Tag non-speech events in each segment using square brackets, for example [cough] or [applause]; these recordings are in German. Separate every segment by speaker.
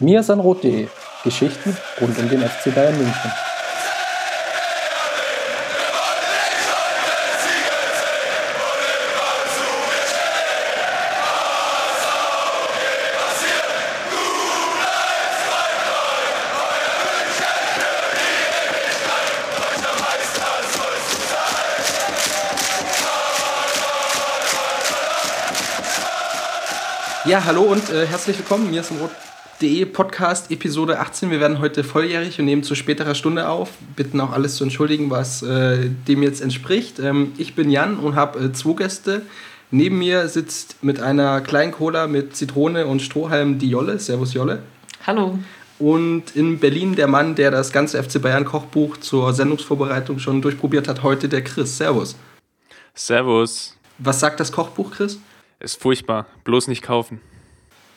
Speaker 1: miasanrot.de Geschichten rund um den FC Bayern München.
Speaker 2: Ja, hallo und äh, herzlich willkommen. Mir ist im Rot.de Podcast Episode 18. Wir werden heute volljährig und nehmen zu späterer Stunde auf. Bitten auch alles zu entschuldigen, was äh, dem jetzt entspricht. Ähm, ich bin Jan und habe äh, zwei Gäste. Neben mir sitzt mit einer kleinen Cola mit Zitrone und Strohhalm die Jolle. Servus Jolle.
Speaker 3: Hallo.
Speaker 2: Und in Berlin der Mann, der das ganze FC Bayern Kochbuch zur Sendungsvorbereitung schon durchprobiert hat, heute der Chris. Servus.
Speaker 4: Servus.
Speaker 2: Was sagt das Kochbuch, Chris?
Speaker 4: Ist furchtbar. Bloß nicht kaufen.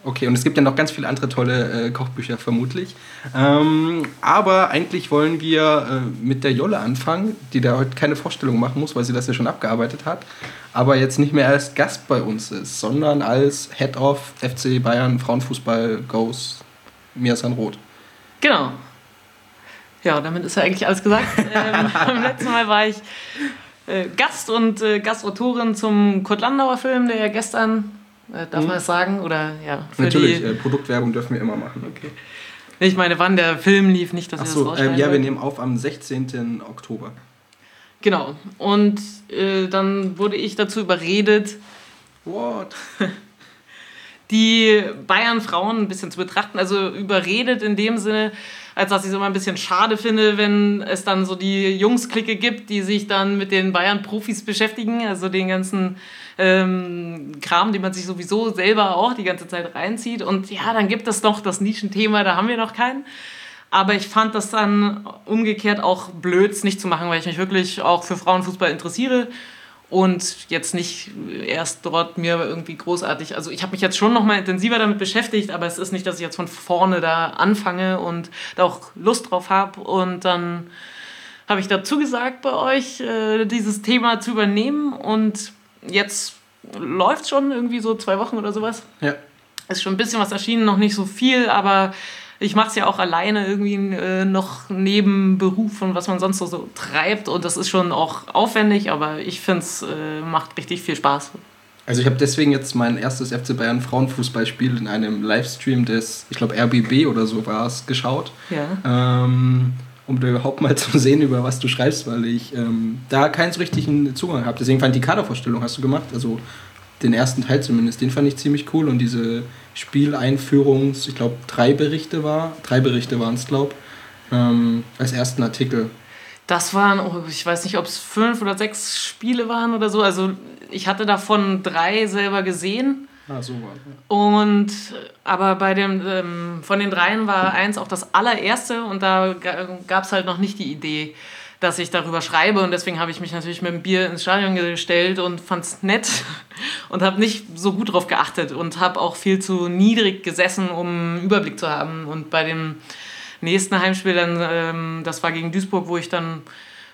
Speaker 2: Okay, und es gibt ja noch ganz viele andere tolle äh, Kochbücher vermutlich. Ähm, aber eigentlich wollen wir äh, mit der Jolle anfangen, die da heute keine Vorstellung machen muss, weil sie das ja schon abgearbeitet hat. Aber jetzt nicht mehr als Gast bei uns ist, sondern als Head of FC Bayern Frauenfußball Goes Mirsan Roth.
Speaker 3: Genau. Ja, damit ist ja eigentlich alles gesagt. [laughs] ähm, beim letzten Mal war ich äh, Gast und äh, Gastautorin zum Kurt Landauer Film, der ja gestern, äh, darf mhm. man das sagen? Oder ja,
Speaker 2: Natürlich, die, äh, Produktwerbung dürfen wir immer machen.
Speaker 3: Okay. Ich meine, wann der Film lief, nicht, dass Ach so,
Speaker 2: ihr das äh, Ja, wir nehmen auf am 16. Oktober.
Speaker 3: Genau. Und äh, dann wurde ich dazu überredet,
Speaker 2: What? [laughs]
Speaker 3: die Bayern-Frauen ein bisschen zu betrachten. Also überredet in dem Sinne, als dass ich es immer ein bisschen schade finde, wenn es dann so die Jungs-Clique gibt, die sich dann mit den Bayern-Profis beschäftigen, also den ganzen ähm, Kram, den man sich sowieso selber auch die ganze Zeit reinzieht. Und ja, dann gibt es noch das Nischenthema, da haben wir noch keinen. Aber ich fand das dann umgekehrt auch blöd, es nicht zu machen, weil ich mich wirklich auch für Frauenfußball interessiere und jetzt nicht erst dort mir irgendwie großartig, also ich habe mich jetzt schon noch mal intensiver damit beschäftigt, aber es ist nicht, dass ich jetzt von vorne da anfange und da auch Lust drauf habe und dann habe ich dazu gesagt bei euch, äh, dieses Thema zu übernehmen und jetzt läuft schon irgendwie so zwei Wochen oder sowas.
Speaker 2: Ja.
Speaker 3: Ist schon ein bisschen was erschienen, noch nicht so viel, aber ich mache es ja auch alleine irgendwie äh, noch neben Beruf und was man sonst so, so, treibt. Und das ist schon auch aufwendig, aber ich finde es äh, macht richtig viel Spaß.
Speaker 2: Also ich habe deswegen jetzt mein erstes FC Bayern Frauenfußballspiel in einem Livestream des, ich glaube RBB oder so war es, geschaut.
Speaker 3: Ja.
Speaker 2: Ähm, um überhaupt mal zu sehen, über was du schreibst, weil ich ähm, da keinen so richtigen Zugang habe. Deswegen fand die Kadervorstellung hast du gemacht, also den ersten Teil zumindest, den fand ich ziemlich cool und diese Spieleinführungs, ich glaube, drei Berichte war, drei Berichte waren es, glaube ähm, als ersten Artikel.
Speaker 3: Das waren, oh, ich weiß nicht, ob es fünf oder sechs Spiele waren oder so. Also ich hatte davon drei selber gesehen.
Speaker 2: Ah, so war
Speaker 3: ja. Und aber bei dem, ähm, von den dreien war eins auch das allererste und da gab es halt noch nicht die Idee dass ich darüber schreibe und deswegen habe ich mich natürlich mit dem Bier ins Stadion gestellt und fand es nett [laughs] und habe nicht so gut darauf geachtet und habe auch viel zu niedrig gesessen, um einen Überblick zu haben. Und bei dem nächsten Heimspiel, dann, ähm, das war gegen Duisburg, wo ich dann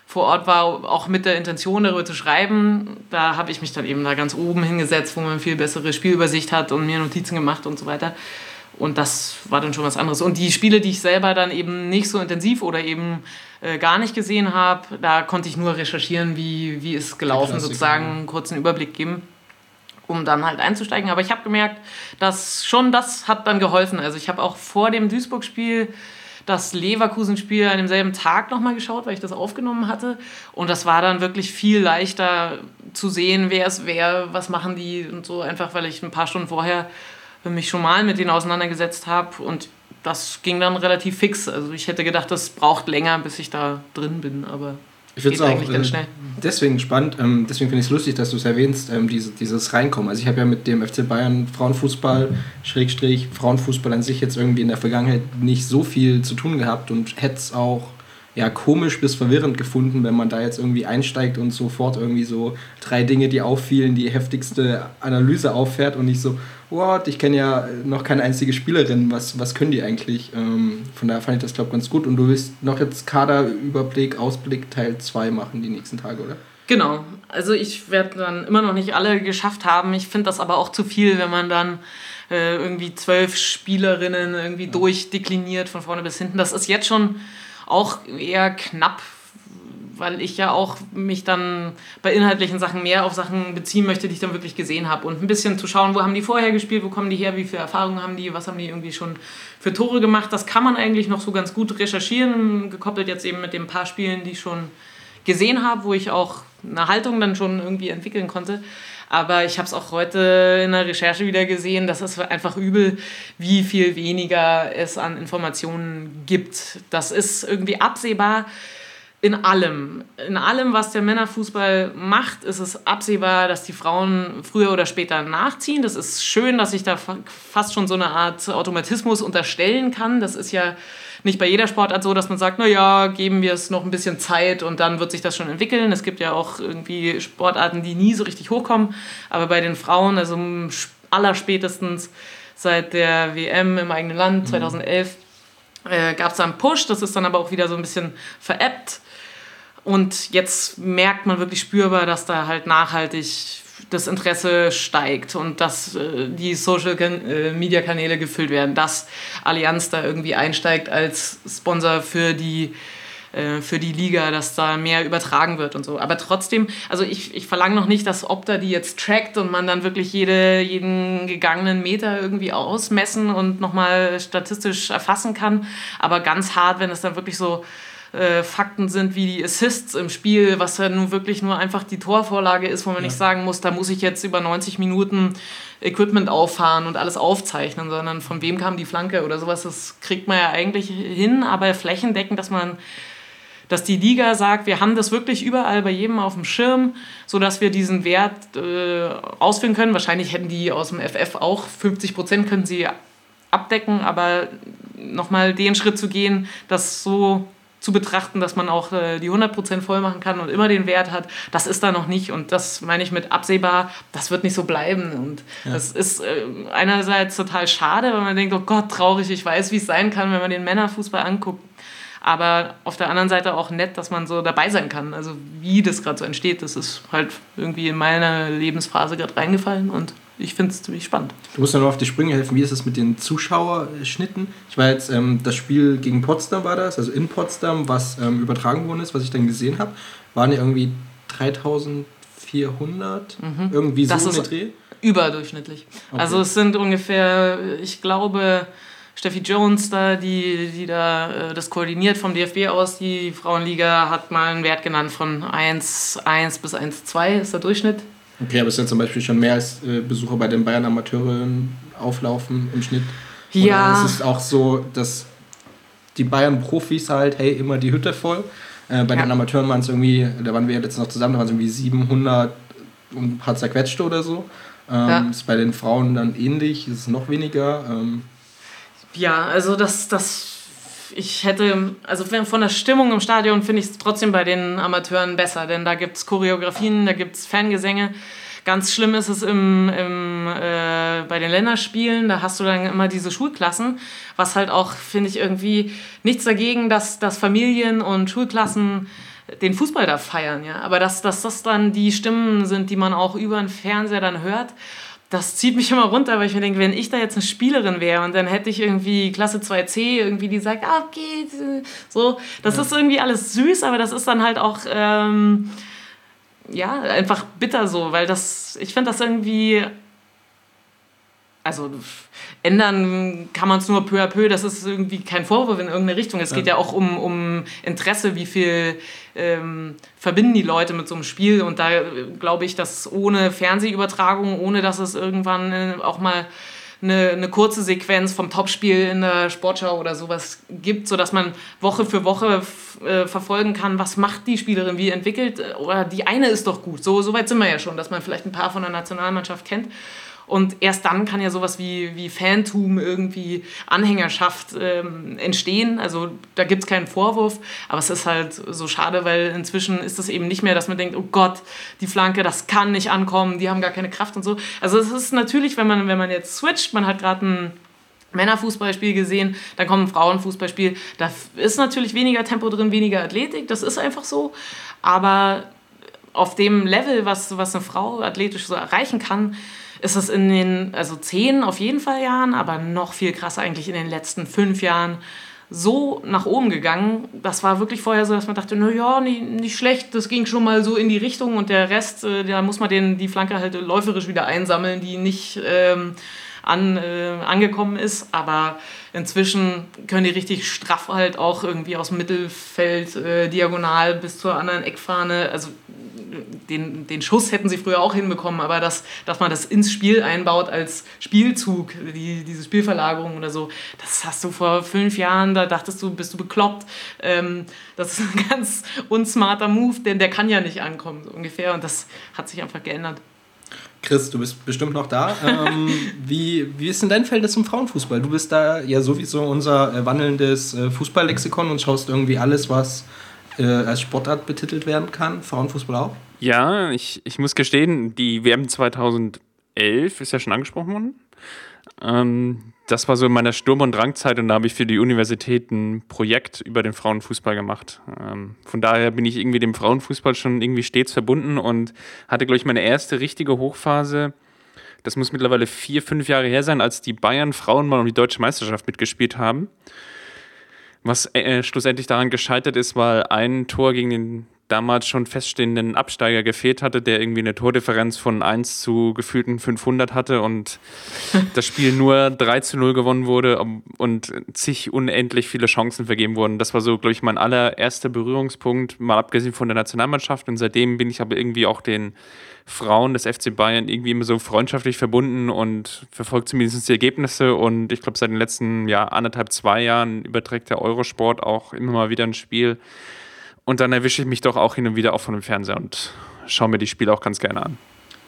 Speaker 3: vor Ort war, auch mit der Intention darüber zu schreiben, da habe ich mich dann eben da ganz oben hingesetzt, wo man viel bessere Spielübersicht hat und mir Notizen gemacht und so weiter. Und das war dann schon was anderes. Und die Spiele, die ich selber dann eben nicht so intensiv oder eben äh, gar nicht gesehen habe, da konnte ich nur recherchieren, wie, wie ist gelaufen, sozusagen einen kurzen Überblick geben, um dann halt einzusteigen. Aber ich habe gemerkt, dass schon das hat dann geholfen. Also ich habe auch vor dem Duisburg-Spiel das Leverkusen-Spiel an demselben Tag nochmal geschaut, weil ich das aufgenommen hatte. Und das war dann wirklich viel leichter zu sehen, wer ist wer, was machen die und so, einfach weil ich ein paar Stunden vorher mich schon mal mit denen auseinandergesetzt habe und das ging dann relativ fix. Also ich hätte gedacht, das braucht länger, bis ich da drin bin, aber
Speaker 2: ich finde es auch ganz äh, schnell. deswegen spannend, ähm, deswegen finde ich es lustig, dass du es erwähnst, ähm, diese, dieses Reinkommen. Also ich habe ja mit dem FC Bayern Frauenfußball, Schrägstrich, Frauenfußball an sich jetzt irgendwie in der Vergangenheit nicht so viel zu tun gehabt und hätte es auch ja, komisch bis verwirrend gefunden, wenn man da jetzt irgendwie einsteigt und sofort irgendwie so drei Dinge, die auffielen, die heftigste Analyse auffährt und nicht so, what, ich kenne ja noch keine einzige Spielerin, was, was können die eigentlich? Ähm, von daher fand ich das, glaube ich, ganz gut. Und du willst noch jetzt Kaderüberblick, Ausblick Teil 2 machen die nächsten Tage, oder?
Speaker 3: Genau. also ich werde dann immer noch nicht alle geschafft haben. Ich finde das aber auch zu viel, wenn man dann äh, irgendwie zwölf Spielerinnen irgendwie durchdekliniert von vorne bis hinten. Das ist jetzt schon auch eher knapp, weil ich ja auch mich dann bei inhaltlichen Sachen mehr auf Sachen beziehen möchte, die ich dann wirklich gesehen habe. Und ein bisschen zu schauen, wo haben die vorher gespielt, wo kommen die her, wie viel Erfahrung haben die, was haben die irgendwie schon für Tore gemacht. Das kann man eigentlich noch so ganz gut recherchieren, gekoppelt jetzt eben mit den paar Spielen, die ich schon gesehen habe, wo ich auch eine Haltung dann schon irgendwie entwickeln konnte. Aber ich habe es auch heute in der Recherche wieder gesehen, dass es einfach übel, wie viel weniger es an Informationen gibt. Das ist irgendwie absehbar in allem. In allem, was der Männerfußball macht, ist es absehbar, dass die Frauen früher oder später nachziehen. Das ist schön, dass ich da fast schon so eine Art Automatismus unterstellen kann. Das ist ja nicht bei jeder Sportart so, dass man sagt, naja, geben wir es noch ein bisschen Zeit und dann wird sich das schon entwickeln. Es gibt ja auch irgendwie Sportarten, die nie so richtig hochkommen. Aber bei den Frauen, also allerspätestens seit der WM im eigenen Land 2011, mhm. äh, gab es da einen Push. Das ist dann aber auch wieder so ein bisschen veräppt. Und jetzt merkt man wirklich spürbar, dass da halt nachhaltig das Interesse steigt und dass äh, die Social-Media-Kanäle äh, gefüllt werden, dass Allianz da irgendwie einsteigt als Sponsor für die äh, für die Liga, dass da mehr übertragen wird und so. Aber trotzdem, also ich, ich verlange noch nicht, dass Opta die jetzt trackt und man dann wirklich jede, jeden gegangenen Meter irgendwie ausmessen und nochmal statistisch erfassen kann. Aber ganz hart, wenn es dann wirklich so äh, Fakten sind wie die Assists im Spiel, was ja nun wirklich nur einfach die Torvorlage ist, wo man ja. nicht sagen muss, da muss ich jetzt über 90 Minuten Equipment auffahren und alles aufzeichnen, sondern von wem kam die Flanke oder sowas, das kriegt man ja eigentlich hin, aber flächendeckend, dass man dass die Liga sagt, wir haben das wirklich überall bei jedem auf dem Schirm, sodass wir diesen Wert äh, ausführen können. Wahrscheinlich hätten die aus dem FF auch 50 Prozent können sie abdecken, aber nochmal den Schritt zu gehen, das so zu betrachten, dass man auch äh, die 100% voll machen kann und immer den Wert hat, das ist da noch nicht. Und das meine ich mit absehbar, das wird nicht so bleiben. Und ja. das ist äh, einerseits total schade, weil man denkt, oh Gott, traurig, ich weiß, wie es sein kann, wenn man den Männerfußball anguckt. Aber auf der anderen Seite auch nett, dass man so dabei sein kann. Also wie das gerade so entsteht, das ist halt irgendwie in meine Lebensphase gerade reingefallen und ich finde es ziemlich spannend.
Speaker 2: Du musst ja noch auf die Sprünge helfen. Wie ist es mit den Zuschauerschnitten? Ich war jetzt, ähm, das Spiel gegen Potsdam war das, also in Potsdam, was ähm, übertragen worden ist, was ich dann gesehen habe, waren ja irgendwie 3400, mhm. irgendwie so
Speaker 3: das ist Dreh. Überdurchschnittlich. Okay. Also es sind ungefähr, ich glaube, Steffi Jones da, die, die da äh, das koordiniert vom DFB aus, die Frauenliga, hat mal einen Wert genannt von 1,1 bis 1,2 ist der Durchschnitt.
Speaker 2: Okay, aber es sind zum Beispiel schon mehr als äh, Besucher bei den Bayern Amateuren auflaufen im Schnitt. Oder ja. es ist auch so, dass die Bayern-Profis halt, hey, immer die Hütte voll. Äh, bei ja. den Amateuren waren es irgendwie, da waren wir jetzt noch zusammen, da waren es irgendwie 700 und ein paar zerquetschte oder so. Ähm, ja. Ist bei den Frauen dann ähnlich, ist es noch weniger. Ähm.
Speaker 3: Ja, also das, das ich hätte, also von der Stimmung im Stadion finde ich es trotzdem bei den Amateuren besser, denn da gibt es Choreografien, da gibt es Fangesänge. Ganz schlimm ist es im, im, äh, bei den Länderspielen, da hast du dann immer diese Schulklassen, was halt auch, finde ich, irgendwie nichts dagegen, dass, dass Familien und Schulklassen den Fußball da feiern, ja. Aber dass, dass das dann die Stimmen sind, die man auch über den Fernseher dann hört das zieht mich immer runter, weil ich mir denke, wenn ich da jetzt eine Spielerin wäre und dann hätte ich irgendwie Klasse 2c irgendwie, die sagt, ah, geht, so, das ja. ist irgendwie alles süß, aber das ist dann halt auch, ähm, ja, einfach bitter so, weil das, ich finde das irgendwie also ändern kann man es nur peu à peu, das ist irgendwie kein Vorwurf in irgendeine Richtung. Es geht ja, ja auch um, um Interesse, wie viel ähm, verbinden die Leute mit so einem Spiel. Und da glaube ich, dass ohne Fernsehübertragung, ohne dass es irgendwann äh, auch mal eine, eine kurze Sequenz vom Topspiel in der Sportschau oder sowas gibt, sodass man Woche für Woche äh, verfolgen kann, was macht die Spielerin, wie entwickelt, oder die eine ist doch gut. So, so weit sind wir ja schon, dass man vielleicht ein paar von der Nationalmannschaft kennt. Und erst dann kann ja sowas wie, wie Fantum, irgendwie Anhängerschaft ähm, entstehen. Also da gibt es keinen Vorwurf, aber es ist halt so schade, weil inzwischen ist es eben nicht mehr, dass man denkt, oh Gott, die Flanke, das kann nicht ankommen, die haben gar keine Kraft und so. Also es ist natürlich, wenn man, wenn man jetzt switcht, man hat gerade ein Männerfußballspiel gesehen, dann kommt ein Frauenfußballspiel. Da ist natürlich weniger Tempo drin, weniger Athletik, das ist einfach so. Aber auf dem Level, was, was eine Frau athletisch so erreichen kann, ist es in den, also zehn auf jeden Fall Jahren, aber noch viel krasser eigentlich in den letzten fünf Jahren so nach oben gegangen. Das war wirklich vorher so, dass man dachte, na ja, nicht, nicht schlecht, das ging schon mal so in die Richtung und der Rest, äh, da muss man den, die Flanke halt läuferisch wieder einsammeln, die nicht ähm, an, äh, angekommen ist. Aber inzwischen können die richtig straff halt auch irgendwie aus dem Mittelfeld äh, diagonal bis zur anderen Eckfahne. Also den, den Schuss hätten sie früher auch hinbekommen, aber dass, dass man das ins Spiel einbaut als Spielzug, die, diese Spielverlagerung oder so, das hast du vor fünf Jahren, da dachtest du, bist du bekloppt. Ähm, das ist ein [laughs] ganz unsmarter Move, denn der kann ja nicht ankommen, so ungefähr. Und das hat sich einfach geändert.
Speaker 2: Chris, du bist bestimmt noch da. Ähm, [laughs] wie, wie ist denn dein Verhältnis zum Frauenfußball? Du bist da ja sowieso unser äh, wandelndes äh, Fußballlexikon und schaust irgendwie alles, was äh, als Sportart betitelt werden kann. Frauenfußball auch?
Speaker 4: Ja, ich, ich muss gestehen, die WM 2011 ist ja schon angesprochen worden. Ähm, das war so in meiner Sturm- und Drangzeit und da habe ich für die Universität ein Projekt über den Frauenfußball gemacht. Ähm, von daher bin ich irgendwie dem Frauenfußball schon irgendwie stets verbunden und hatte, glaube ich, meine erste richtige Hochphase. Das muss mittlerweile vier, fünf Jahre her sein, als die Bayern Frauen mal um die deutsche Meisterschaft mitgespielt haben. Was äh, schlussendlich daran gescheitert ist, weil ein Tor gegen den damals schon feststehenden Absteiger gefehlt hatte, der irgendwie eine Tordifferenz von 1 zu gefühlten 500 hatte und [laughs] das Spiel nur 3 zu 0 gewonnen wurde und zig unendlich viele Chancen vergeben wurden. Das war so, glaube ich, mein allererster Berührungspunkt, mal abgesehen von der Nationalmannschaft. Und seitdem bin ich aber irgendwie auch den Frauen des FC Bayern irgendwie immer so freundschaftlich verbunden und verfolgt zumindest die Ergebnisse. Und ich glaube, seit den letzten ja, anderthalb, zwei Jahren überträgt der Eurosport auch immer mal wieder ein Spiel und dann erwische ich mich doch auch hin und wieder auch von dem Fernseher und schaue mir die Spiele auch ganz gerne an.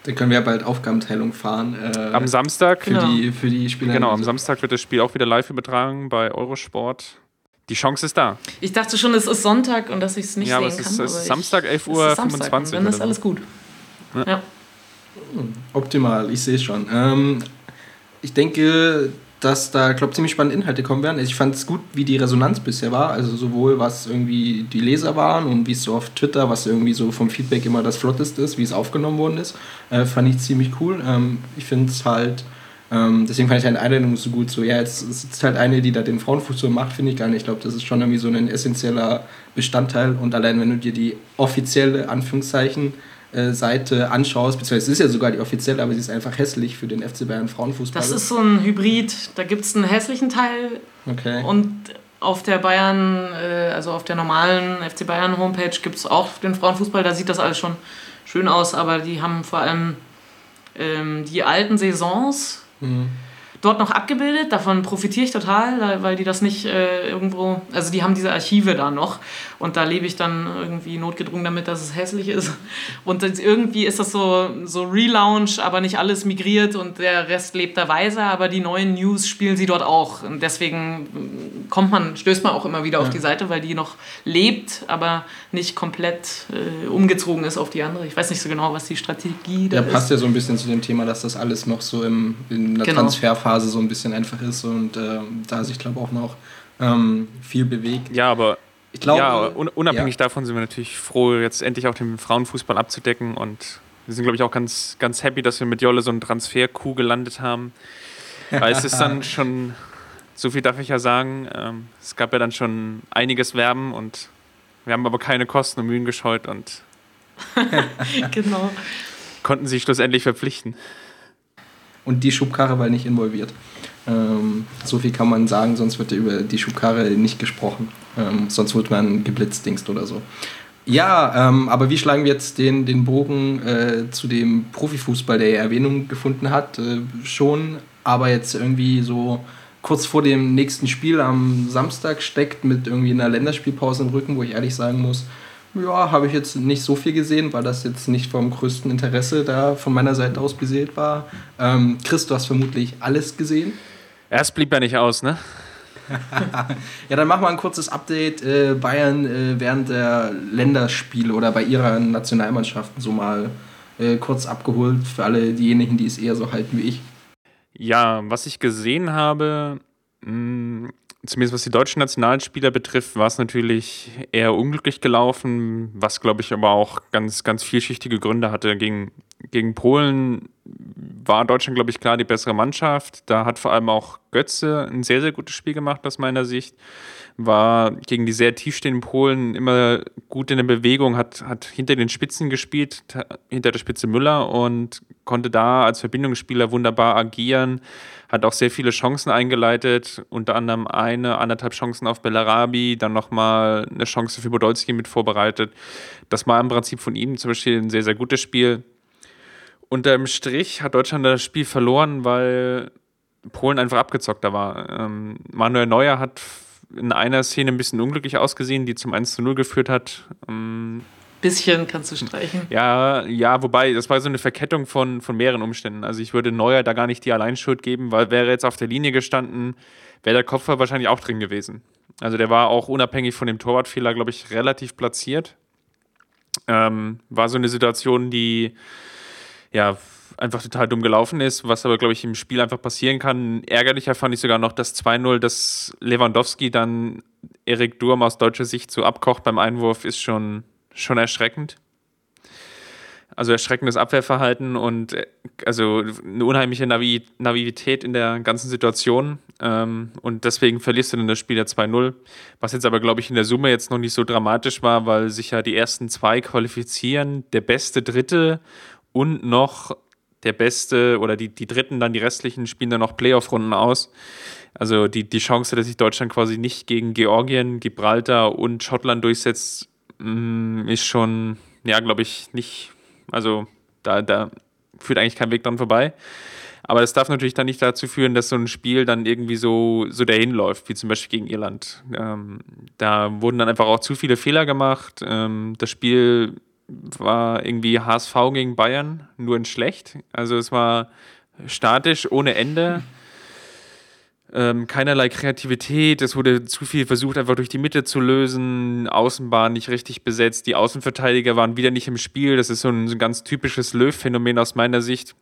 Speaker 2: Dann können wir ja bald Aufgabenteilung fahren.
Speaker 4: Äh, am Samstag.
Speaker 2: Für, genau. die, für die Spieler.
Speaker 4: Genau, am Samstag wird das Spiel auch wieder live übertragen bei Eurosport. Die Chance ist da.
Speaker 3: Ich dachte schon, es ist Sonntag und dass ich es nicht ja, sehen
Speaker 4: aber es
Speaker 3: kann.
Speaker 4: Ja, es ist Samstag, 11.25 Uhr.
Speaker 3: Dann ist alles gut. Ja. ja.
Speaker 2: Optimal, ich sehe es schon. Ähm, ich denke, dass da, glaube ich, ziemlich spannende Inhalte kommen werden. Ich fand es gut, wie die Resonanz bisher war. Also sowohl was irgendwie die Leser waren und wie es so auf Twitter, was irgendwie so vom Feedback immer das Flotteste ist, wie es aufgenommen worden ist, äh, fand ich ziemlich cool. Ähm, ich finde es halt, ähm, deswegen fand ich eine Einladung so gut. So, ja, jetzt ist halt eine, die da den Frauenfußball macht, finde ich gar nicht. Ich glaube, das ist schon irgendwie so ein essentieller Bestandteil. Und allein, wenn du dir die offizielle, Anführungszeichen, Seite anschaust, beziehungsweise es ist ja sogar die offizielle, aber sie ist einfach hässlich für den FC Bayern Frauenfußball.
Speaker 3: Das ist so ein Hybrid. Da gibt es einen hässlichen Teil
Speaker 2: okay.
Speaker 3: und auf der Bayern, äh, also auf der normalen FC Bayern Homepage gibt es auch den Frauenfußball. Da sieht das alles schon schön aus, aber die haben vor allem ähm, die alten Saisons. Mhm dort noch abgebildet. Davon profitiere ich total, weil die das nicht äh, irgendwo, also die haben diese Archive da noch und da lebe ich dann irgendwie notgedrungen damit, dass es hässlich ist. Und irgendwie ist das so, so Relaunch, aber nicht alles migriert und der Rest lebt da weise, aber die neuen News spielen sie dort auch. Und deswegen kommt man, stößt man auch immer wieder ja. auf die Seite, weil die noch lebt, aber nicht komplett äh, umgezogen ist auf die andere. Ich weiß nicht so genau, was die Strategie da
Speaker 2: ja,
Speaker 3: ist.
Speaker 2: Ja, passt ja so ein bisschen zu dem Thema, dass das alles noch so im, in der genau. Transferphase Phase so ein bisschen einfach ist und äh, da sich, glaube auch noch ähm, viel bewegt.
Speaker 4: Ja, aber ich glaube, ja, unabhängig ja. davon sind wir natürlich froh, jetzt endlich auch den Frauenfußball abzudecken und wir sind, glaube ich, auch ganz, ganz happy, dass wir mit Jolle so einen Transfer-Coup gelandet haben. [laughs] Weil es ist dann schon, so viel darf ich ja sagen, ähm, es gab ja dann schon einiges Werben und wir haben aber keine Kosten und Mühen gescheut und [laughs]
Speaker 3: genau.
Speaker 4: konnten sich schlussendlich verpflichten
Speaker 2: und die Schubkarre war nicht involviert. Ähm, so viel kann man sagen, sonst wird über die Schubkarre nicht gesprochen. Ähm, sonst wird man geblitzdingst oder so. Ja, ähm, aber wie schlagen wir jetzt den, den Bogen äh, zu dem Profifußball, der ja Erwähnung gefunden hat? Äh, schon, aber jetzt irgendwie so kurz vor dem nächsten Spiel am Samstag steckt mit irgendwie einer Länderspielpause im Rücken, wo ich ehrlich sagen muss, ja, habe ich jetzt nicht so viel gesehen, weil das jetzt nicht vom größten Interesse da von meiner Seite aus beseelt war. Ähm, Chris, du hast vermutlich alles gesehen.
Speaker 4: Erst blieb er nicht aus, ne? [laughs]
Speaker 2: ja, dann machen wir ein kurzes Update. Äh, Bayern äh, während der Länderspiele oder bei ihrer Nationalmannschaften so mal äh, kurz abgeholt für alle diejenigen, die es eher so halten wie ich.
Speaker 4: Ja, was ich gesehen habe, mh, mm, zumindest was die deutschen Nationalspieler betrifft, war es natürlich eher unglücklich gelaufen, was glaube ich aber auch ganz, ganz vielschichtige Gründe hatte. Gegen, gegen Polen war Deutschland, glaube ich, klar die bessere Mannschaft. Da hat vor allem auch Götze ein sehr, sehr gutes Spiel gemacht aus meiner Sicht war gegen die sehr tiefstehenden Polen immer gut in der Bewegung, hat, hat hinter den Spitzen gespielt, hinter der Spitze Müller und konnte da als Verbindungsspieler wunderbar agieren, hat auch sehr viele Chancen eingeleitet, unter anderem eine, anderthalb Chancen auf Bellarabi, dann nochmal eine Chance für Podolski mit vorbereitet. Das war im Prinzip von ihm zum Beispiel ein sehr, sehr gutes Spiel. Unterm Strich hat Deutschland das Spiel verloren, weil Polen einfach abgezockter war. Ähm, Manuel Neuer hat in einer Szene ein bisschen unglücklich ausgesehen, die zum 1 zu 0 geführt hat.
Speaker 3: Bisschen kannst du streichen.
Speaker 4: Ja, ja, wobei, das war so eine Verkettung von, von mehreren Umständen. Also ich würde Neuer da gar nicht die Alleinschuld geben, weil wäre jetzt auf der Linie gestanden, wäre der Kopfball wahrscheinlich auch drin gewesen. Also der war auch unabhängig von dem Torwartfehler, glaube ich, relativ platziert. Ähm, war so eine Situation, die ja einfach total dumm gelaufen ist, was aber, glaube ich, im Spiel einfach passieren kann. Ärgerlicher fand ich sogar noch das 2-0, dass Lewandowski dann Erik Durm aus deutscher Sicht so abkocht beim Einwurf, ist schon, schon erschreckend. Also erschreckendes Abwehrverhalten und äh, also eine unheimliche Navi Navität in der ganzen Situation. Ähm, und deswegen verlierst du dann das Spiel ja 2-0. Was jetzt aber, glaube ich, in der Summe jetzt noch nicht so dramatisch war, weil sich ja die ersten zwei qualifizieren. Der beste Dritte und noch der Beste oder die, die Dritten, dann die restlichen, spielen dann noch Playoff-Runden aus. Also die, die Chance, dass sich Deutschland quasi nicht gegen Georgien, Gibraltar und Schottland durchsetzt, ist schon, ja, glaube ich, nicht, also da, da führt eigentlich kein Weg dran vorbei. Aber das darf natürlich dann nicht dazu führen, dass so ein Spiel dann irgendwie so, so dahin läuft, wie zum Beispiel gegen Irland. Ähm, da wurden dann einfach auch zu viele Fehler gemacht. Ähm, das Spiel war irgendwie HSV gegen Bayern, nur in schlecht. Also es war statisch, ohne Ende. Ähm, keinerlei Kreativität, es wurde zu viel versucht, einfach durch die Mitte zu lösen, Außenbahn nicht richtig besetzt, die Außenverteidiger waren wieder nicht im Spiel. Das ist so ein, so ein ganz typisches Löw-Phänomen aus meiner Sicht,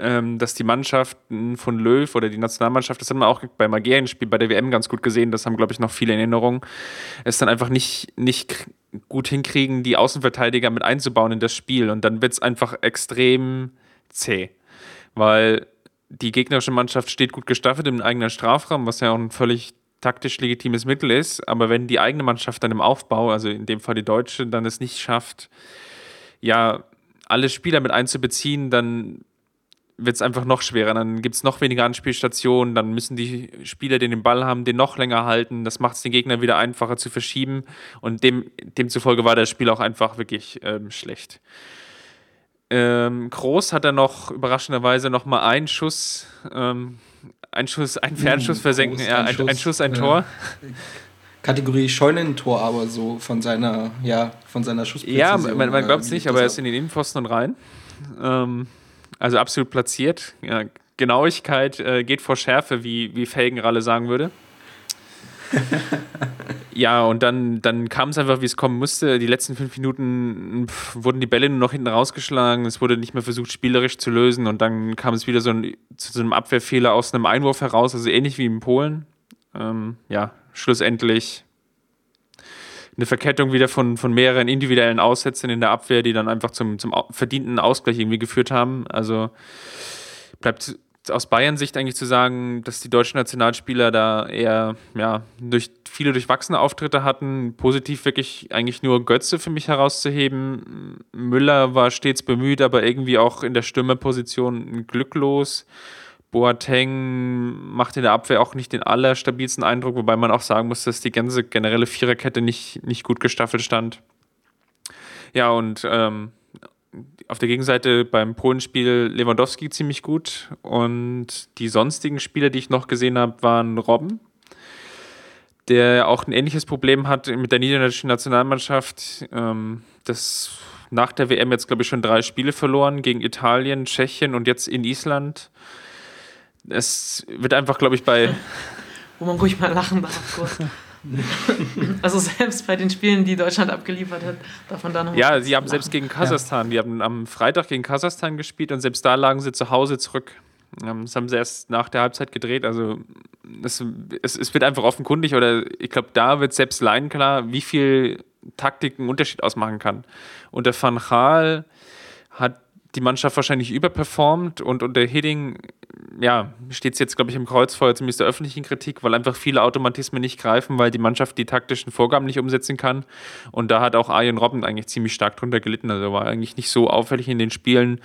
Speaker 4: ähm, dass die Mannschaften von Löw oder die Nationalmannschaft, das haben wir auch beim Algerien-Spiel bei der WM ganz gut gesehen, das haben, glaube ich, noch viele in Erinnerung, es dann einfach nicht, nicht gut hinkriegen, die Außenverteidiger mit einzubauen in das Spiel. Und dann wird es einfach extrem zäh. Weil die gegnerische Mannschaft steht gut gestaffelt im eigenen Strafraum, was ja auch ein völlig taktisch legitimes Mittel ist. Aber wenn die eigene Mannschaft dann im Aufbau, also in dem Fall die Deutsche, dann es nicht schafft, ja, alle Spieler mit einzubeziehen, dann wird es einfach noch schwerer. Dann gibt es noch weniger Anspielstationen, dann müssen die Spieler, die den Ball haben, den noch länger halten. Das macht es den Gegner wieder einfacher zu verschieben. Und dem, demzufolge war das Spiel auch einfach wirklich ähm, schlecht. Ähm, Groß hat er noch überraschenderweise noch mal einen Schuss, ähm, ein Schuss, ein Fernschuss versenken, ja, ein, Schuss, ein, Schuss, ein Tor.
Speaker 2: Kategorie Scheunentor, aber so von seiner, ja, von seiner
Speaker 4: Schusspräzision. Ja, man, man glaubt es nicht, aber er ist in den Innenpfosten und rein. Ähm, also absolut platziert. Ja, Genauigkeit äh, geht vor Schärfe, wie, wie Felgenralle sagen würde. [laughs] ja, und dann, dann kam es einfach, wie es kommen musste. Die letzten fünf Minuten pff, wurden die Bälle nur noch hinten rausgeschlagen. Es wurde nicht mehr versucht, spielerisch zu lösen. Und dann kam es wieder so ein, zu so einem Abwehrfehler aus einem Einwurf heraus, also ähnlich wie in Polen. Ähm, ja, schlussendlich eine Verkettung wieder von, von mehreren individuellen Aussätzen in der Abwehr, die dann einfach zum, zum verdienten Ausgleich irgendwie geführt haben. Also bleibt aus Bayern-Sicht eigentlich zu sagen, dass die deutschen Nationalspieler da eher ja, durch viele durchwachsene Auftritte hatten. Positiv wirklich eigentlich nur Götze für mich herauszuheben. Müller war stets bemüht, aber irgendwie auch in der Stürmerposition glücklos. Boateng macht in der Abwehr auch nicht den allerstabilsten Eindruck, wobei man auch sagen muss, dass die ganze generelle Viererkette nicht, nicht gut gestaffelt stand. Ja, und ähm, auf der Gegenseite beim Polenspiel Lewandowski ziemlich gut und die sonstigen Spieler, die ich noch gesehen habe, waren Robben, der auch ein ähnliches Problem hat mit der niederländischen Nationalmannschaft. Ähm, das nach der WM jetzt, glaube ich, schon drei Spiele verloren gegen Italien, Tschechien und jetzt in Island es wird einfach, glaube ich, bei. [laughs]
Speaker 3: Wo man ruhig mal lachen darf. [laughs] also selbst bei den Spielen, die Deutschland abgeliefert hat, darf man da noch
Speaker 4: Ja, sie haben lachen. selbst gegen Kasachstan, ja. die haben am Freitag gegen Kasachstan gespielt und selbst da lagen sie zu Hause zurück. Ähm, das haben sie erst nach der Halbzeit gedreht. Also es, es, es wird einfach offenkundig oder ich glaube, da wird selbst Lein klar, wie viel Taktik einen Unterschied ausmachen kann. Und der Van Gaal hat die Mannschaft wahrscheinlich überperformt und unter Hidding, ja, steht es jetzt, glaube ich, im Kreuzfeuer zumindest der öffentlichen Kritik, weil einfach viele Automatismen nicht greifen, weil die Mannschaft die taktischen Vorgaben nicht umsetzen kann. Und da hat auch Arjen Robben eigentlich ziemlich stark drunter gelitten. Also war eigentlich nicht so auffällig in den Spielen,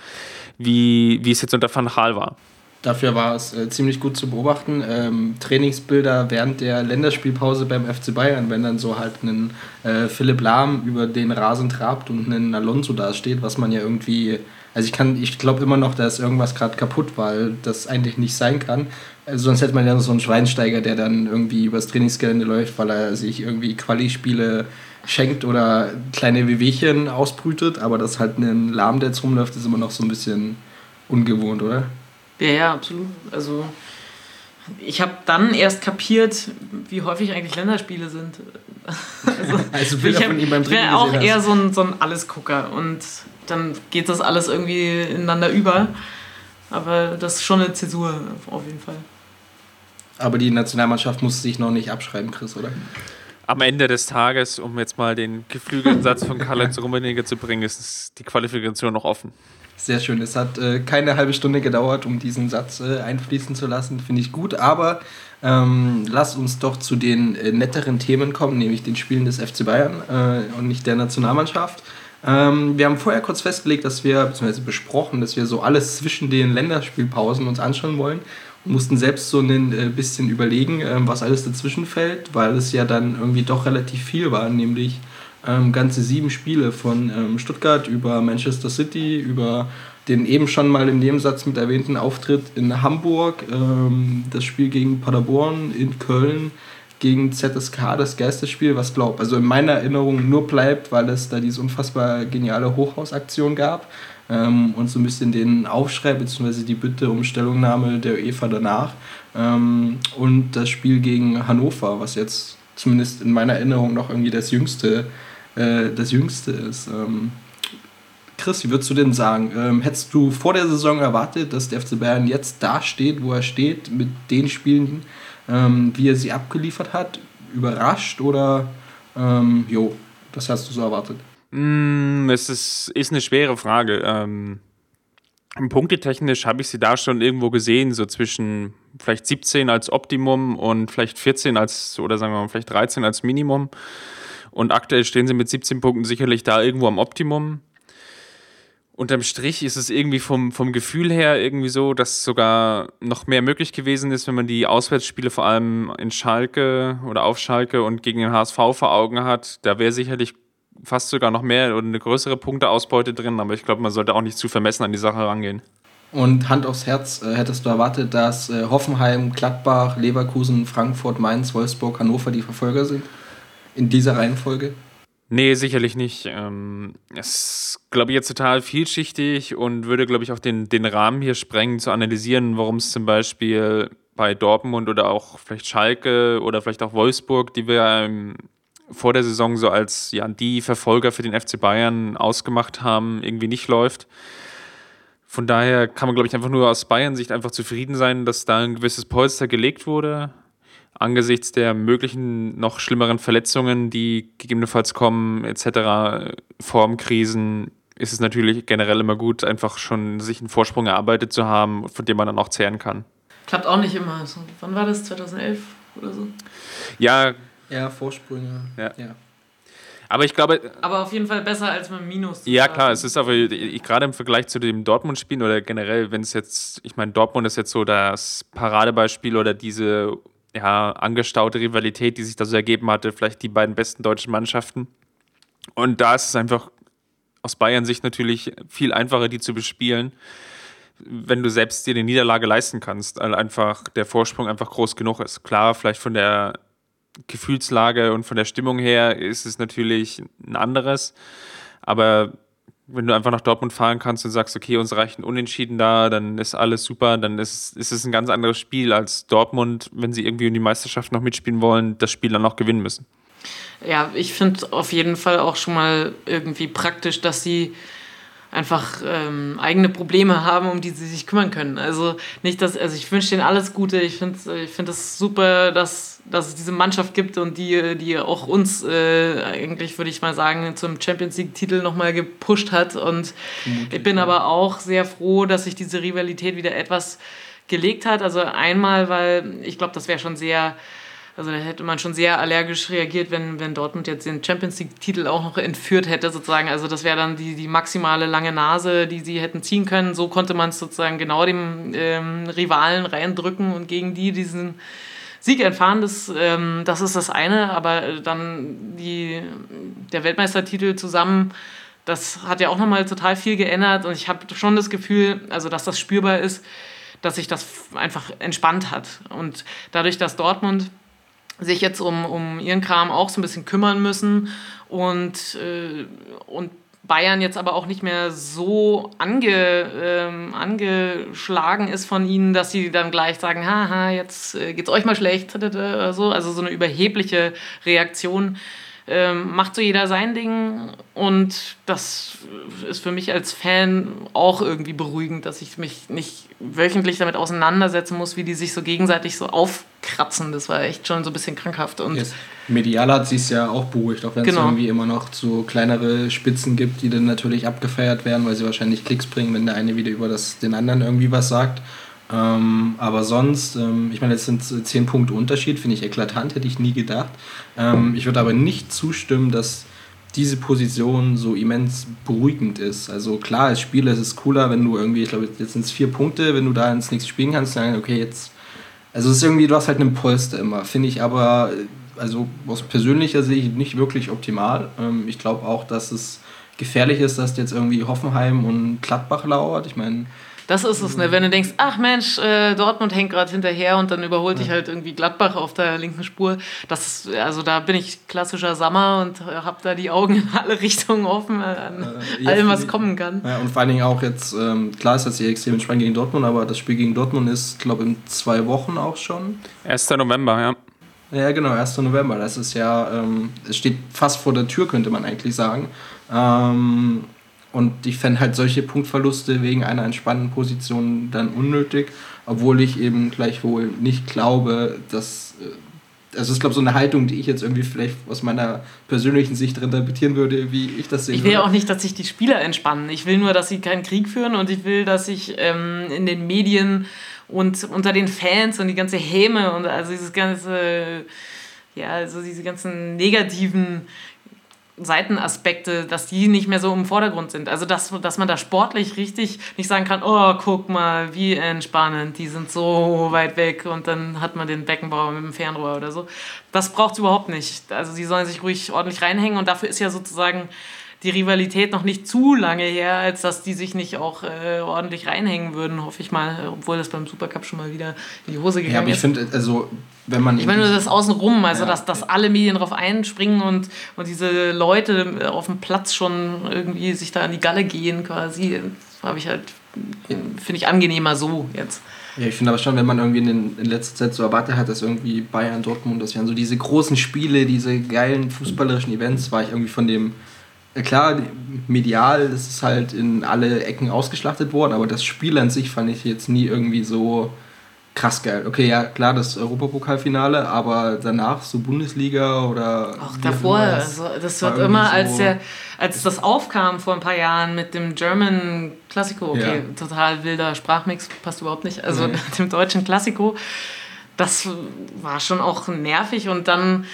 Speaker 4: wie, wie es jetzt unter Van Gaal war.
Speaker 2: Dafür war es äh, ziemlich gut zu beobachten. Ähm, Trainingsbilder während der Länderspielpause beim FC Bayern, wenn dann so halt ein äh, Philipp Lahm über den Rasen trabt und ein Alonso da steht, was man ja irgendwie also ich kann, ich glaube immer noch, dass irgendwas gerade kaputt, weil das eigentlich nicht sein kann. Also sonst hätte man ja so einen Schweinsteiger, der dann irgendwie übers Trainingsgelände läuft, weil er sich irgendwie Quali-Spiele schenkt oder kleine Wehwehchen ausbrütet. Aber das halt ein Lahm, der jetzt rumläuft, ist immer noch so ein bisschen ungewohnt, oder?
Speaker 3: Ja, ja, absolut. Also ich habe dann erst kapiert, wie häufig eigentlich Länderspiele sind. [laughs] Also, [laughs] also Bilder ich, hab, von ihm beim ich wäre auch eher so ein, so ein Allesgucker und dann geht das alles irgendwie ineinander über. Aber das ist schon eine Zäsur auf jeden Fall.
Speaker 2: Aber die Nationalmannschaft muss sich noch nicht abschreiben, Chris, oder?
Speaker 4: Am Ende des Tages, um jetzt mal den geflügelten Satz von Karl-Heinz [laughs] Rummenigge zu bringen, ist die Qualifikation noch offen.
Speaker 2: Sehr schön. Es hat äh, keine halbe Stunde gedauert, um diesen Satz äh, einfließen zu lassen. Finde ich gut. Aber ähm, lass uns doch zu den äh, netteren Themen kommen, nämlich den Spielen des FC Bayern äh, und nicht der Nationalmannschaft. Ähm, wir haben vorher kurz festgelegt, dass wir, beziehungsweise besprochen, dass wir so alles zwischen den Länderspielpausen uns anschauen wollen und mussten selbst so ein äh, bisschen überlegen, äh, was alles dazwischen fällt, weil es ja dann irgendwie doch relativ viel war, nämlich ähm, ganze sieben Spiele von ähm, Stuttgart über Manchester City, über den eben schon mal im Nebensatz mit erwähnten Auftritt in Hamburg, ähm, das Spiel gegen Paderborn in Köln, gegen ZSK das Geisterspiel, was glaubt, also in meiner Erinnerung nur bleibt, weil es da diese unfassbar geniale Hochhausaktion gab ähm, und so ein bisschen den Aufschrei bzw. die Bitte um Stellungnahme der UEFA danach ähm, und das Spiel gegen Hannover, was jetzt zumindest in meiner Erinnerung noch irgendwie das jüngste, äh, das jüngste ist. Ähm, Chris, wie würdest du denn sagen? Ähm, hättest du vor der Saison erwartet, dass der FC Bayern jetzt da steht, wo er steht, mit den Spielen, ähm, wie er sie abgeliefert hat, überrascht oder ähm, jo, das hast du so erwartet?
Speaker 4: Mm, es ist, ist eine schwere Frage. Ähm, punktetechnisch habe ich sie da schon irgendwo gesehen, so zwischen vielleicht 17 als Optimum und vielleicht 14 als, oder sagen wir mal, vielleicht 13 als Minimum. Und aktuell stehen sie mit 17 Punkten sicherlich da irgendwo am Optimum unterm Strich ist es irgendwie vom, vom Gefühl her irgendwie so, dass sogar noch mehr möglich gewesen ist, wenn man die Auswärtsspiele vor allem in Schalke oder auf Schalke und gegen den HSV vor Augen hat. Da wäre sicherlich fast sogar noch mehr oder eine größere Punkteausbeute drin, aber ich glaube, man sollte auch nicht zu vermessen an die Sache rangehen.
Speaker 2: Und Hand aufs Herz, äh, hättest du erwartet, dass äh, Hoffenheim, Gladbach, Leverkusen, Frankfurt, Mainz, Wolfsburg, Hannover die Verfolger sind? In dieser Reihenfolge?
Speaker 4: Nee, sicherlich nicht. Ähm, es ist, glaube ich, jetzt total vielschichtig und würde, glaube ich, auch den, den Rahmen hier sprengen, zu analysieren, warum es zum Beispiel bei Dortmund oder auch vielleicht Schalke oder vielleicht auch Wolfsburg, die wir ähm, vor der Saison so als ja, die Verfolger für den FC Bayern ausgemacht haben, irgendwie nicht läuft. Von daher kann man, glaube ich, einfach nur aus Bayern-Sicht einfach zufrieden sein, dass da ein gewisses Polster gelegt wurde angesichts der möglichen noch schlimmeren Verletzungen, die gegebenenfalls kommen, etc., Formkrisen, ist es natürlich generell immer gut, einfach schon sich einen Vorsprung erarbeitet zu haben, von dem man dann auch zehren kann.
Speaker 3: Klappt auch nicht immer. Also, wann war das? 2011 oder so?
Speaker 4: Ja.
Speaker 2: Ja, Vorsprünge.
Speaker 4: Ja. ja. Aber ich glaube.
Speaker 3: Aber auf jeden Fall besser als mit Minus.
Speaker 4: Ja, klar, es ist aber gerade im Vergleich zu dem Dortmund-Spiel oder generell, wenn es jetzt, ich meine, Dortmund ist jetzt so das Paradebeispiel oder diese ja, angestaute Rivalität, die sich da so ergeben hatte, vielleicht die beiden besten deutschen Mannschaften. Und da ist es einfach aus Bayern-Sicht natürlich viel einfacher, die zu bespielen, wenn du selbst dir die Niederlage leisten kannst, weil einfach der Vorsprung einfach groß genug ist. Klar, vielleicht von der Gefühlslage und von der Stimmung her ist es natürlich ein anderes, aber wenn du einfach nach Dortmund fahren kannst und sagst, okay, uns reicht ein Unentschieden da, dann ist alles super, dann ist, ist es ein ganz anderes Spiel als Dortmund, wenn sie irgendwie um die Meisterschaft noch mitspielen wollen, das Spiel dann noch gewinnen müssen.
Speaker 3: Ja, ich finde auf jeden Fall auch schon mal irgendwie praktisch, dass sie einfach ähm, eigene Probleme haben, um die sie sich kümmern können. Also nicht, dass, also ich wünsche denen alles Gute. Ich finde ich find es super, dass, dass es diese Mannschaft gibt und die, die auch uns äh, eigentlich, würde ich mal sagen, zum Champions League-Titel nochmal gepusht hat. Und ich bin aber auch sehr froh, dass sich diese Rivalität wieder etwas gelegt hat. Also einmal, weil ich glaube, das wäre schon sehr also da hätte man schon sehr allergisch reagiert, wenn, wenn Dortmund jetzt den Champions League-Titel auch noch entführt hätte, sozusagen. Also das wäre dann die, die maximale lange Nase, die sie hätten ziehen können. So konnte man es sozusagen genau dem ähm, Rivalen reindrücken und gegen die diesen Sieg entfahren. Das, ähm, das ist das eine, aber dann die, der Weltmeistertitel zusammen das hat ja auch nochmal total viel geändert und ich habe schon das Gefühl, also dass das spürbar ist, dass sich das einfach entspannt hat. Und dadurch, dass Dortmund sich jetzt um, um ihren Kram auch so ein bisschen kümmern müssen und, äh, und Bayern jetzt aber auch nicht mehr so ange, ähm, angeschlagen ist von ihnen, dass sie dann gleich sagen, haha, jetzt äh, geht's euch mal schlecht oder so. Also so eine überhebliche Reaktion ähm, macht so jeder sein Ding und das ist für mich als Fan auch irgendwie beruhigend, dass ich mich nicht wöchentlich damit auseinandersetzen muss, wie die sich so gegenseitig so aufkratzen. Das war echt schon so ein bisschen krankhaft. Und yes.
Speaker 2: Medial hat sich ja auch beruhigt, auch wenn genau. es irgendwie immer noch so kleinere Spitzen gibt, die dann natürlich abgefeiert werden, weil sie wahrscheinlich Klicks bringen, wenn der eine wieder über das, den anderen irgendwie was sagt. Ähm, aber sonst, ähm, ich meine, jetzt sind 10 Punkte Unterschied, finde ich eklatant, hätte ich nie gedacht. Ähm, ich würde aber nicht zustimmen, dass diese Position so immens beruhigend ist. Also klar, als Spieler ist es cooler, wenn du irgendwie, ich glaube, jetzt sind es vier Punkte, wenn du da ins nächste spielen kannst, dann, okay, jetzt. Also es ist irgendwie, du hast halt einen Polster immer, finde ich aber, also aus persönlicher Sicht nicht wirklich optimal. Ähm, ich glaube auch, dass es gefährlich ist, dass jetzt irgendwie Hoffenheim und Gladbach lauert. Ich meine,
Speaker 3: das ist es, ne? wenn du denkst, ach Mensch, äh, Dortmund hängt gerade hinterher und dann überholt dich halt irgendwie Gladbach auf der linken Spur. Das ist, also da bin ich klassischer Sammer und äh, habe da die Augen [laughs] in alle Richtungen offen äh, an äh, allem, was kommen kann.
Speaker 2: Ja, und vor allen Dingen auch jetzt, ähm, klar ist das hier extrem entspannt gegen Dortmund, aber das Spiel gegen Dortmund ist, glaube ich, in zwei Wochen auch schon.
Speaker 4: 1. November, ja.
Speaker 2: Ja, genau, 1. November. Das ist ja, ähm, es steht fast vor der Tür, könnte man eigentlich sagen. Ähm, und ich fände halt solche Punktverluste wegen einer entspannten Position dann unnötig, obwohl ich eben gleichwohl nicht glaube, dass. Äh, also, es ist, glaube ich, so eine Haltung, die ich jetzt irgendwie vielleicht aus meiner persönlichen Sicht interpretieren würde, wie ich das sehe.
Speaker 3: Ich will würde. auch nicht, dass sich die Spieler entspannen. Ich will nur, dass sie keinen Krieg führen und ich will, dass sich ähm, in den Medien und unter den Fans und die ganze Häme und also dieses ganze, ja, also diese ganzen negativen Seitenaspekte, dass die nicht mehr so im Vordergrund sind. Also dass, dass man da sportlich richtig nicht sagen kann, oh, guck mal, wie entspannend, die sind so weit weg und dann hat man den Beckenbauer mit dem Fernrohr oder so. Das braucht es überhaupt nicht. Also sie sollen sich ruhig ordentlich reinhängen und dafür ist ja sozusagen die Rivalität noch nicht zu lange her, als dass die sich nicht auch äh, ordentlich reinhängen würden, hoffe ich mal, obwohl das beim Supercup schon mal wieder in die Hose gegangen ist.
Speaker 2: Ja, aber ich finde, also wenn man.
Speaker 3: Ich meine nur das außenrum, also ja, dass, dass alle Medien drauf einspringen und, und diese Leute auf dem Platz schon irgendwie sich da an die Galle gehen quasi, habe ich halt, finde ich angenehmer so jetzt.
Speaker 2: Ja, ich finde aber schon, wenn man irgendwie in, den, in letzter Zeit so erwartet hat, dass irgendwie Bayern, Dortmund, das wären so diese großen Spiele, diese geilen fußballerischen Events, war ich irgendwie von dem klar, medial ist es halt in alle Ecken ausgeschlachtet worden, aber das Spiel an sich fand ich jetzt nie irgendwie so krass geil. Okay, ja, klar, das Europapokalfinale, aber danach so Bundesliga oder.
Speaker 3: Auch davor, also das wird immer, so als, der, als das aufkam vor ein paar Jahren mit dem German Classico, okay, ja. total wilder Sprachmix, passt überhaupt nicht, also nee. [laughs] dem deutschen Classico, das war schon auch nervig und dann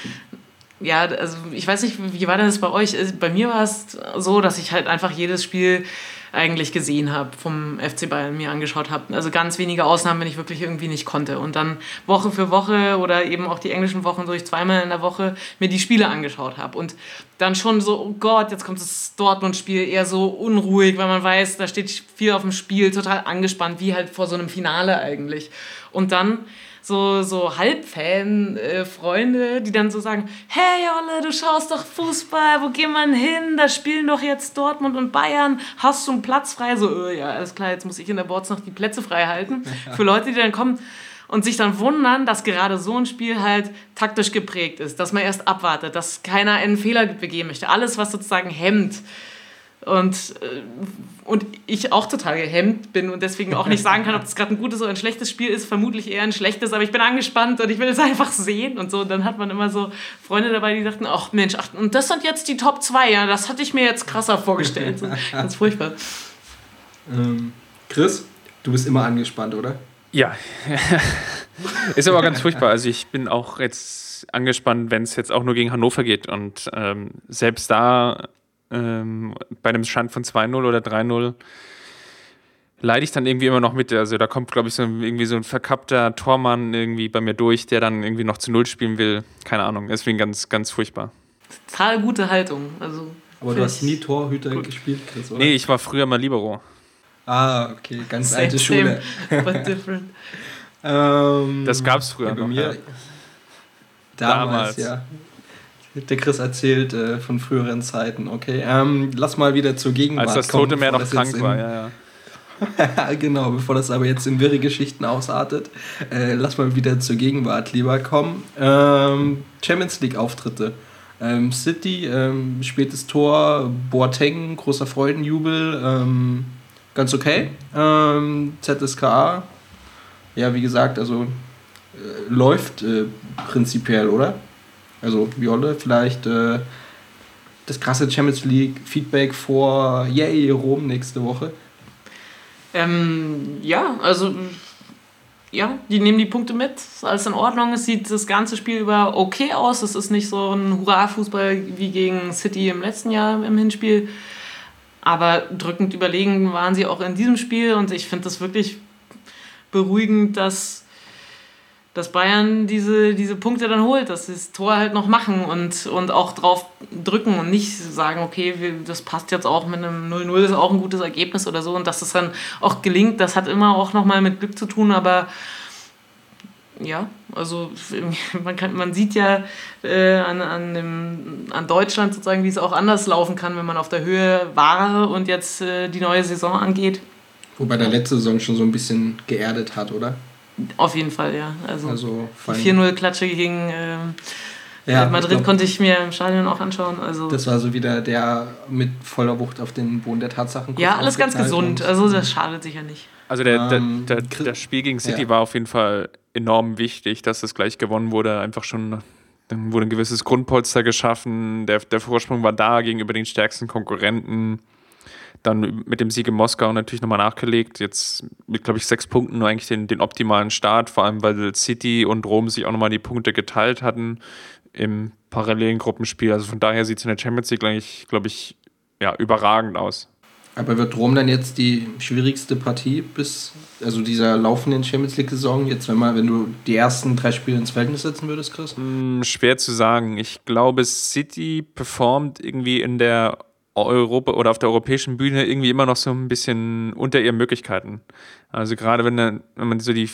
Speaker 3: ja, also ich weiß nicht, wie war das bei euch? Bei mir war es so, dass ich halt einfach jedes Spiel eigentlich gesehen habe, vom FC Bayern mir angeschaut habe. Also ganz wenige Ausnahmen, wenn ich wirklich irgendwie nicht konnte. Und dann Woche für Woche oder eben auch die englischen Wochen, so ich zweimal in der Woche mir die Spiele angeschaut habe. Und dann schon so, oh Gott, jetzt kommt das Dortmund-Spiel eher so unruhig, weil man weiß, da steht viel auf dem Spiel, total angespannt, wie halt vor so einem Finale eigentlich. Und dann so, so Halbfan-Freunde, äh, die dann so sagen, hey Olle, du schaust doch Fußball, wo geht man hin? Da spielen doch jetzt Dortmund und Bayern. Hast du einen Platz frei? So, äh, ja, alles klar, jetzt muss ich in der Boards noch die Plätze frei halten. [laughs] Für Leute, die dann kommen und sich dann wundern, dass gerade so ein Spiel halt taktisch geprägt ist, dass man erst abwartet, dass keiner einen Fehler begehen möchte. Alles, was sozusagen hemmt, Und, äh, und ich auch total gehemmt bin und deswegen auch nicht sagen kann, ob das gerade ein gutes oder ein schlechtes Spiel ist. Vermutlich eher ein schlechtes, aber ich bin angespannt und ich will es einfach sehen und so. Und dann hat man immer so Freunde dabei, die sagten, ach Mensch, ach, und das sind jetzt die Top 2, ja, das hatte ich mir jetzt krasser vorgestellt. So, [laughs] ganz furchtbar.
Speaker 2: Ähm, Chris, du bist immer angespannt, oder?
Speaker 4: Ja, [laughs] ist aber ganz furchtbar. Also ich bin auch jetzt angespannt, wenn es jetzt auch nur gegen Hannover geht. Und ähm, selbst da ähm, bei einem Stand von 2-0 oder 3-0 leide ich dann irgendwie immer noch mit. Also da kommt, glaube ich, so irgendwie so ein verkappter Tormann irgendwie bei mir durch, der dann irgendwie noch zu Null spielen will. Keine Ahnung. Deswegen ganz, ganz furchtbar.
Speaker 3: Total gute Haltung. Also,
Speaker 2: Aber du hast nie Torhüter gut. gespielt, Chris,
Speaker 4: oder? Nee, ich war früher mal Libero.
Speaker 2: Ah, okay, ganz same, alte Schule. Same, [laughs] but different. ähm,
Speaker 4: das gab's früher ja,
Speaker 2: bei noch, mir. Ja. Damals, Damals, ja. Der Chris erzählt äh, von früheren Zeiten. Okay, ähm, lass mal wieder zur Gegenwart
Speaker 4: Als das Tote Meer noch krank war, ja,
Speaker 2: ja. [laughs] genau, bevor das aber jetzt in wirre Geschichten ausartet, äh, lass mal wieder zur Gegenwart lieber kommen. Ähm, Champions League Auftritte. Ähm, City, ähm, spätes Tor, Boateng, großer Freudenjubel, ähm, ganz okay. Ähm, ZSKA, ja, wie gesagt, also äh, läuft äh, prinzipiell, oder? Also Jolle, vielleicht äh, das krasse Champions League Feedback vor Yay Rom nächste Woche.
Speaker 3: Ähm, ja, also ja, die nehmen die Punkte mit, alles in Ordnung. Es sieht das ganze Spiel über okay aus. Es ist nicht so ein Hurra-Fußball wie gegen City im letzten Jahr im Hinspiel. Aber drückend überlegen waren sie auch in diesem Spiel und ich finde das wirklich beruhigend, dass dass Bayern diese, diese Punkte dann holt, dass sie das Tor halt noch machen und, und auch drauf drücken und nicht sagen, okay, wir, das passt jetzt auch mit einem 0-0, ist auch ein gutes Ergebnis oder so und dass es dann auch gelingt, das hat immer auch nochmal mit Glück zu tun, aber ja, also [laughs] man, kann, man sieht ja äh, an, an, dem, an Deutschland sozusagen, wie es auch anders laufen kann, wenn man auf der Höhe war und jetzt äh, die neue Saison angeht.
Speaker 2: Wobei der letzte Saison schon so ein bisschen geerdet hat, oder?
Speaker 3: Auf jeden Fall, ja. Also, also 4-0-Klatsche gegen ähm, ja, Madrid glaub, konnte ich mir im Stadion auch anschauen. Also
Speaker 2: das war so wieder der mit voller Wucht auf den Boden der Tatsachen.
Speaker 3: Ja, alles ganz gesund. Also das schadet sicher nicht.
Speaker 4: Also der, ähm, der, der, das Spiel gegen City ja. war auf jeden Fall enorm wichtig, dass es gleich gewonnen wurde. Einfach schon, dann wurde ein gewisses Grundpolster geschaffen. Der, der Vorsprung war da gegenüber den stärksten Konkurrenten dann mit dem Sieg in Moskau natürlich nochmal nachgelegt. Jetzt mit, glaube ich, sechs Punkten nur eigentlich den, den optimalen Start, vor allem weil City und Rom sich auch nochmal die Punkte geteilt hatten im parallelen Gruppenspiel. Also von daher sieht es in der Champions League eigentlich, glaube ich, ja, überragend aus.
Speaker 2: Aber wird Rom dann jetzt die schwierigste Partie bis, also dieser laufenden Champions League-Saison, jetzt wenn mal, wenn du die ersten drei Spiele ins Verhältnis setzen würdest, Chris?
Speaker 4: Hm, schwer zu sagen. Ich glaube, City performt irgendwie in der Europa oder auf der europäischen Bühne irgendwie immer noch so ein bisschen unter ihren Möglichkeiten. Also gerade wenn, wenn man so die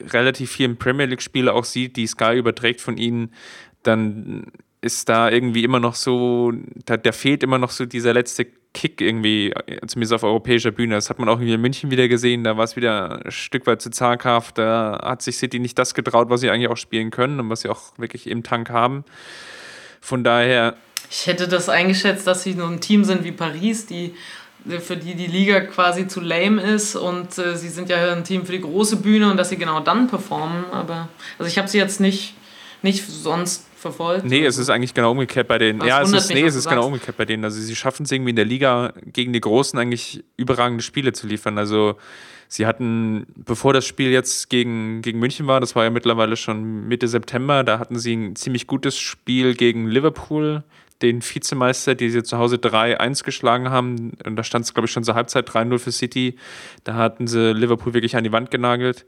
Speaker 4: relativ vielen Premier League-Spiele auch sieht, die Sky überträgt von ihnen, dann ist da irgendwie immer noch so, da, da fehlt immer noch so dieser letzte Kick irgendwie, zumindest auf europäischer Bühne. Das hat man auch in München wieder gesehen, da war es wieder ein Stück weit zu zaghaft, da hat sich City nicht das getraut, was sie eigentlich auch spielen können und was sie auch wirklich im Tank haben. Von daher
Speaker 3: ich hätte das eingeschätzt, dass sie so ein Team sind wie Paris, die für die die Liga quasi zu lame ist und äh, sie sind ja ein Team für die große Bühne und dass sie genau dann performen. Aber also ich habe sie jetzt nicht, nicht sonst verfolgt.
Speaker 4: Nee, es ist eigentlich genau umgekehrt bei denen. ja, es ist, nee, es ist genau umgekehrt bei denen. Also sie schaffen es irgendwie in der Liga gegen die Großen eigentlich überragende Spiele zu liefern. Also sie hatten, bevor das Spiel jetzt gegen, gegen München war, das war ja mittlerweile schon Mitte September, da hatten sie ein ziemlich gutes Spiel gegen Liverpool den Vizemeister, die sie zu Hause 3-1 geschlagen haben. Und da stand es, glaube ich, schon zur Halbzeit 3-0 für City. Da hatten sie Liverpool wirklich an die Wand genagelt.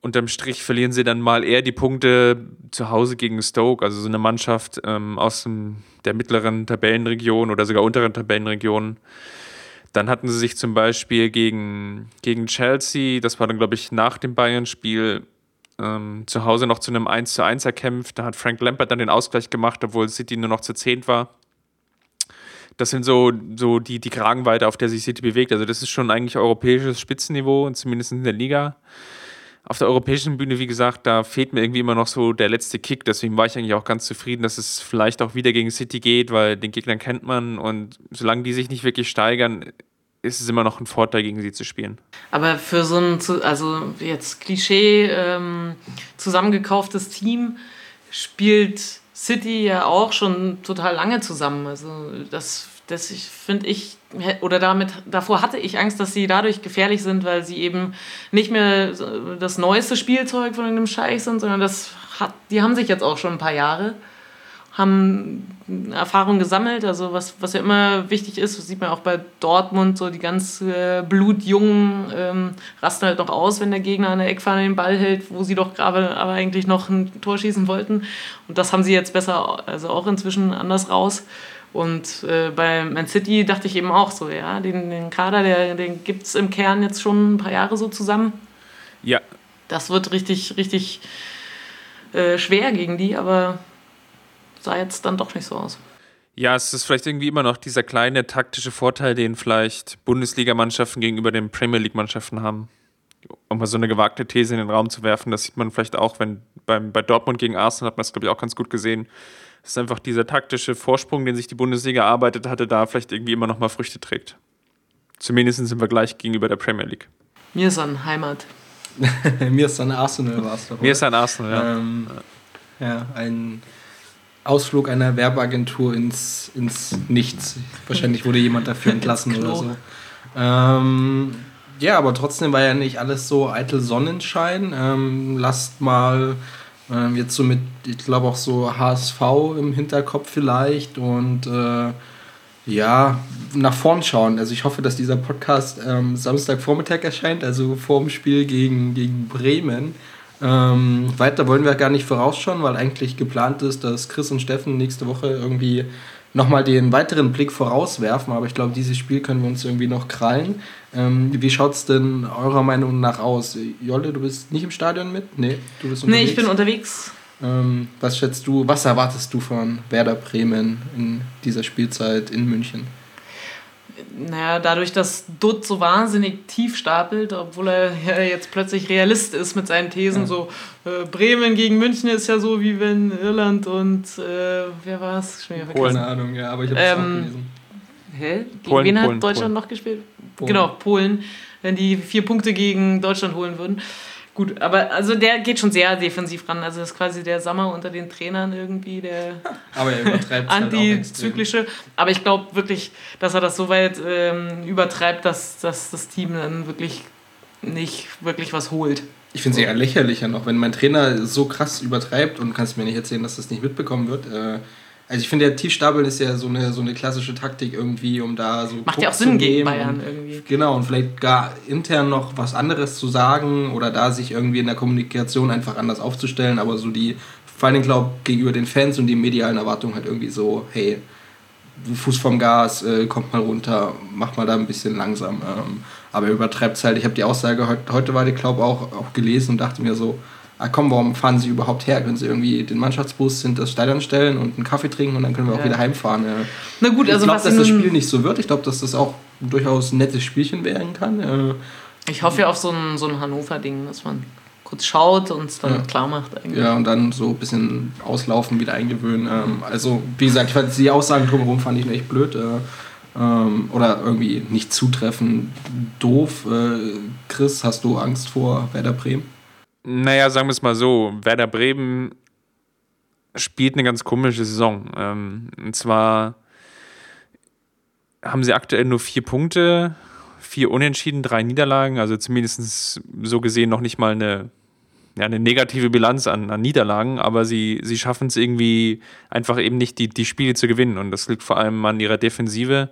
Speaker 4: Unterm Strich verlieren sie dann mal eher die Punkte zu Hause gegen Stoke, also so eine Mannschaft ähm, aus dem, der mittleren Tabellenregion oder sogar unteren Tabellenregion. Dann hatten sie sich zum Beispiel gegen, gegen Chelsea, das war dann, glaube ich, nach dem Bayern-Spiel, ähm, zu Hause noch zu einem 1 zu 1 erkämpft. Da hat Frank Lampert dann den Ausgleich gemacht, obwohl City nur noch zu 10 war. Das sind so, so die, die Kragenweite, auf der sich City bewegt. Also das ist schon eigentlich europäisches Spitzenniveau, zumindest in der Liga. auf der europäischen Bühne, wie gesagt, da fehlt mir irgendwie immer noch so der letzte Kick. Deswegen war ich eigentlich auch ganz zufrieden, dass es vielleicht auch wieder gegen City geht, weil den Gegnern kennt man und solange die sich nicht wirklich steigern, ist es immer noch ein Vorteil, gegen sie zu spielen.
Speaker 3: Aber für so ein, also jetzt Klischee ähm, zusammengekauftes Team spielt City ja auch schon total lange zusammen. Also das, das finde ich, oder damit, davor hatte ich Angst, dass sie dadurch gefährlich sind, weil sie eben nicht mehr das neueste Spielzeug von einem Scheich sind, sondern das hat, die haben sich jetzt auch schon ein paar Jahre haben Erfahrung gesammelt. Also was, was ja immer wichtig ist, sieht man auch bei Dortmund, so die ganz äh, blutjungen ähm, rasten halt noch aus, wenn der Gegner an der Eckfahne den Ball hält, wo sie doch gerade aber eigentlich noch ein Tor schießen wollten. Und das haben sie jetzt besser, also auch inzwischen anders raus. Und äh, bei Man City dachte ich eben auch so, ja, den, den Kader, der, den gibt es im Kern jetzt schon ein paar Jahre so zusammen.
Speaker 4: Ja.
Speaker 3: Das wird richtig, richtig äh, schwer gegen die, aber sah jetzt dann doch nicht so aus.
Speaker 4: Ja, es ist vielleicht irgendwie immer noch dieser kleine taktische Vorteil, den vielleicht Bundesligamannschaften gegenüber den Premier League-Mannschaften haben. Um mal so eine gewagte These in den Raum zu werfen, das sieht man vielleicht auch, wenn beim, bei Dortmund gegen Arsenal hat man es, glaube ich, auch ganz gut gesehen. Es ist einfach dieser taktische Vorsprung, den sich die Bundesliga erarbeitet hatte, da vielleicht irgendwie immer noch mal Früchte trägt. Zumindest im Vergleich gegenüber der Premier League.
Speaker 3: Mir ist an Heimat. [laughs]
Speaker 2: Mir ist an Arsenal war es
Speaker 4: doch. Mir ist an Arsenal, ja.
Speaker 2: Ähm, ja, ein Ausflug einer Werbeagentur ins, ins Nichts. Wahrscheinlich wurde jemand dafür [laughs] entlassen oder so. Ähm, ja, aber trotzdem war ja nicht alles so eitel Sonnenschein. Ähm, lasst mal ähm, jetzt so mit, ich glaube auch so HSV im Hinterkopf vielleicht und äh, ja, nach vorn schauen. Also ich hoffe, dass dieser Podcast ähm, Samstagvormittag erscheint, also vor dem Spiel gegen, gegen Bremen. Ähm, weiter wollen wir gar nicht vorausschauen, weil eigentlich geplant ist, dass Chris und Steffen nächste Woche irgendwie nochmal den weiteren Blick vorauswerfen. Aber ich glaube, dieses Spiel können wir uns irgendwie noch krallen. Ähm, wie schaut es denn eurer Meinung nach aus? Jolle, du bist nicht im Stadion mit? Nee, du bist
Speaker 3: unterwegs. Nee, ich bin unterwegs.
Speaker 2: Ähm, was schätzt du, was erwartest du von Werder Bremen in dieser Spielzeit in München?
Speaker 3: Naja, dadurch, dass Dutt so wahnsinnig tief stapelt, obwohl er ja jetzt plötzlich Realist ist mit seinen Thesen, ja. so äh, Bremen gegen München ist ja so, wie wenn Irland und äh, wer war es?
Speaker 2: Polen. Keine Ahnung, ja, aber ich habe es ähm, auch gelesen.
Speaker 3: Hä? Gegen Polen, wen hat Polen, Deutschland Polen. noch gespielt? Polen. Genau, Polen, wenn die vier Punkte gegen Deutschland holen würden. Gut, aber also der geht schon sehr defensiv ran. Also das ist quasi der Sommer unter den Trainern irgendwie, der [laughs]
Speaker 2: aber er übertreibt
Speaker 3: halt antizyklische. Halt aber ich glaube wirklich, dass er das so weit ähm, übertreibt, dass, dass das Team dann wirklich nicht wirklich was holt.
Speaker 2: Ich finde es eher lächerlicher noch, wenn mein Trainer so krass übertreibt und kannst mir nicht erzählen, dass das nicht mitbekommen wird. Äh, also ich finde, der Tiefstapeln ist ja so eine, so eine klassische Taktik irgendwie, um da so.
Speaker 3: Macht ja auch Sinn gegen Bayern irgendwie.
Speaker 2: Genau, und vielleicht gar intern noch was anderes zu sagen oder da sich irgendwie in der Kommunikation einfach anders aufzustellen, aber so die, vor allem glaube gegenüber den Fans und die medialen Erwartungen halt irgendwie so, hey, Fuß vom Gas, äh, kommt mal runter, mach mal da ein bisschen langsam. Ähm, aber übertreibt es halt. Ich habe die Aussage heute, heute war, ich glaube auch, auch gelesen und dachte mir so, ah komm, warum fahren Sie überhaupt her? Können Sie irgendwie den Mannschaftsbus in das Stadion stellen und einen Kaffee trinken und dann können wir auch ja. wieder heimfahren. Ja.
Speaker 3: Na gut, also
Speaker 2: ich glaube, dass das Spiel nicht so wird. Ich glaube, dass das auch durchaus ein nettes Spielchen werden kann. Ja.
Speaker 3: Ich hoffe ja auf so ein, so ein Hannover-Ding, dass man kurz schaut und es dann ja. klar macht.
Speaker 2: Eigentlich. Ja, und dann so ein bisschen auslaufen, wieder eingewöhnen. Ähm, also, wie gesagt, die Aussagen drumherum fand ich echt blöd. Äh, ähm, oder irgendwie nicht zutreffend doof. Äh, Chris, hast du Angst vor Werder Bremen?
Speaker 4: Naja, sagen wir es mal so, Werder Bremen spielt eine ganz komische Saison. Ähm, und zwar haben sie aktuell nur vier Punkte, vier Unentschieden, drei Niederlagen, also zumindest so gesehen noch nicht mal eine, ja, eine negative Bilanz an, an Niederlagen, aber sie, sie schaffen es irgendwie einfach eben nicht, die, die Spiele zu gewinnen. Und das liegt vor allem an ihrer Defensive.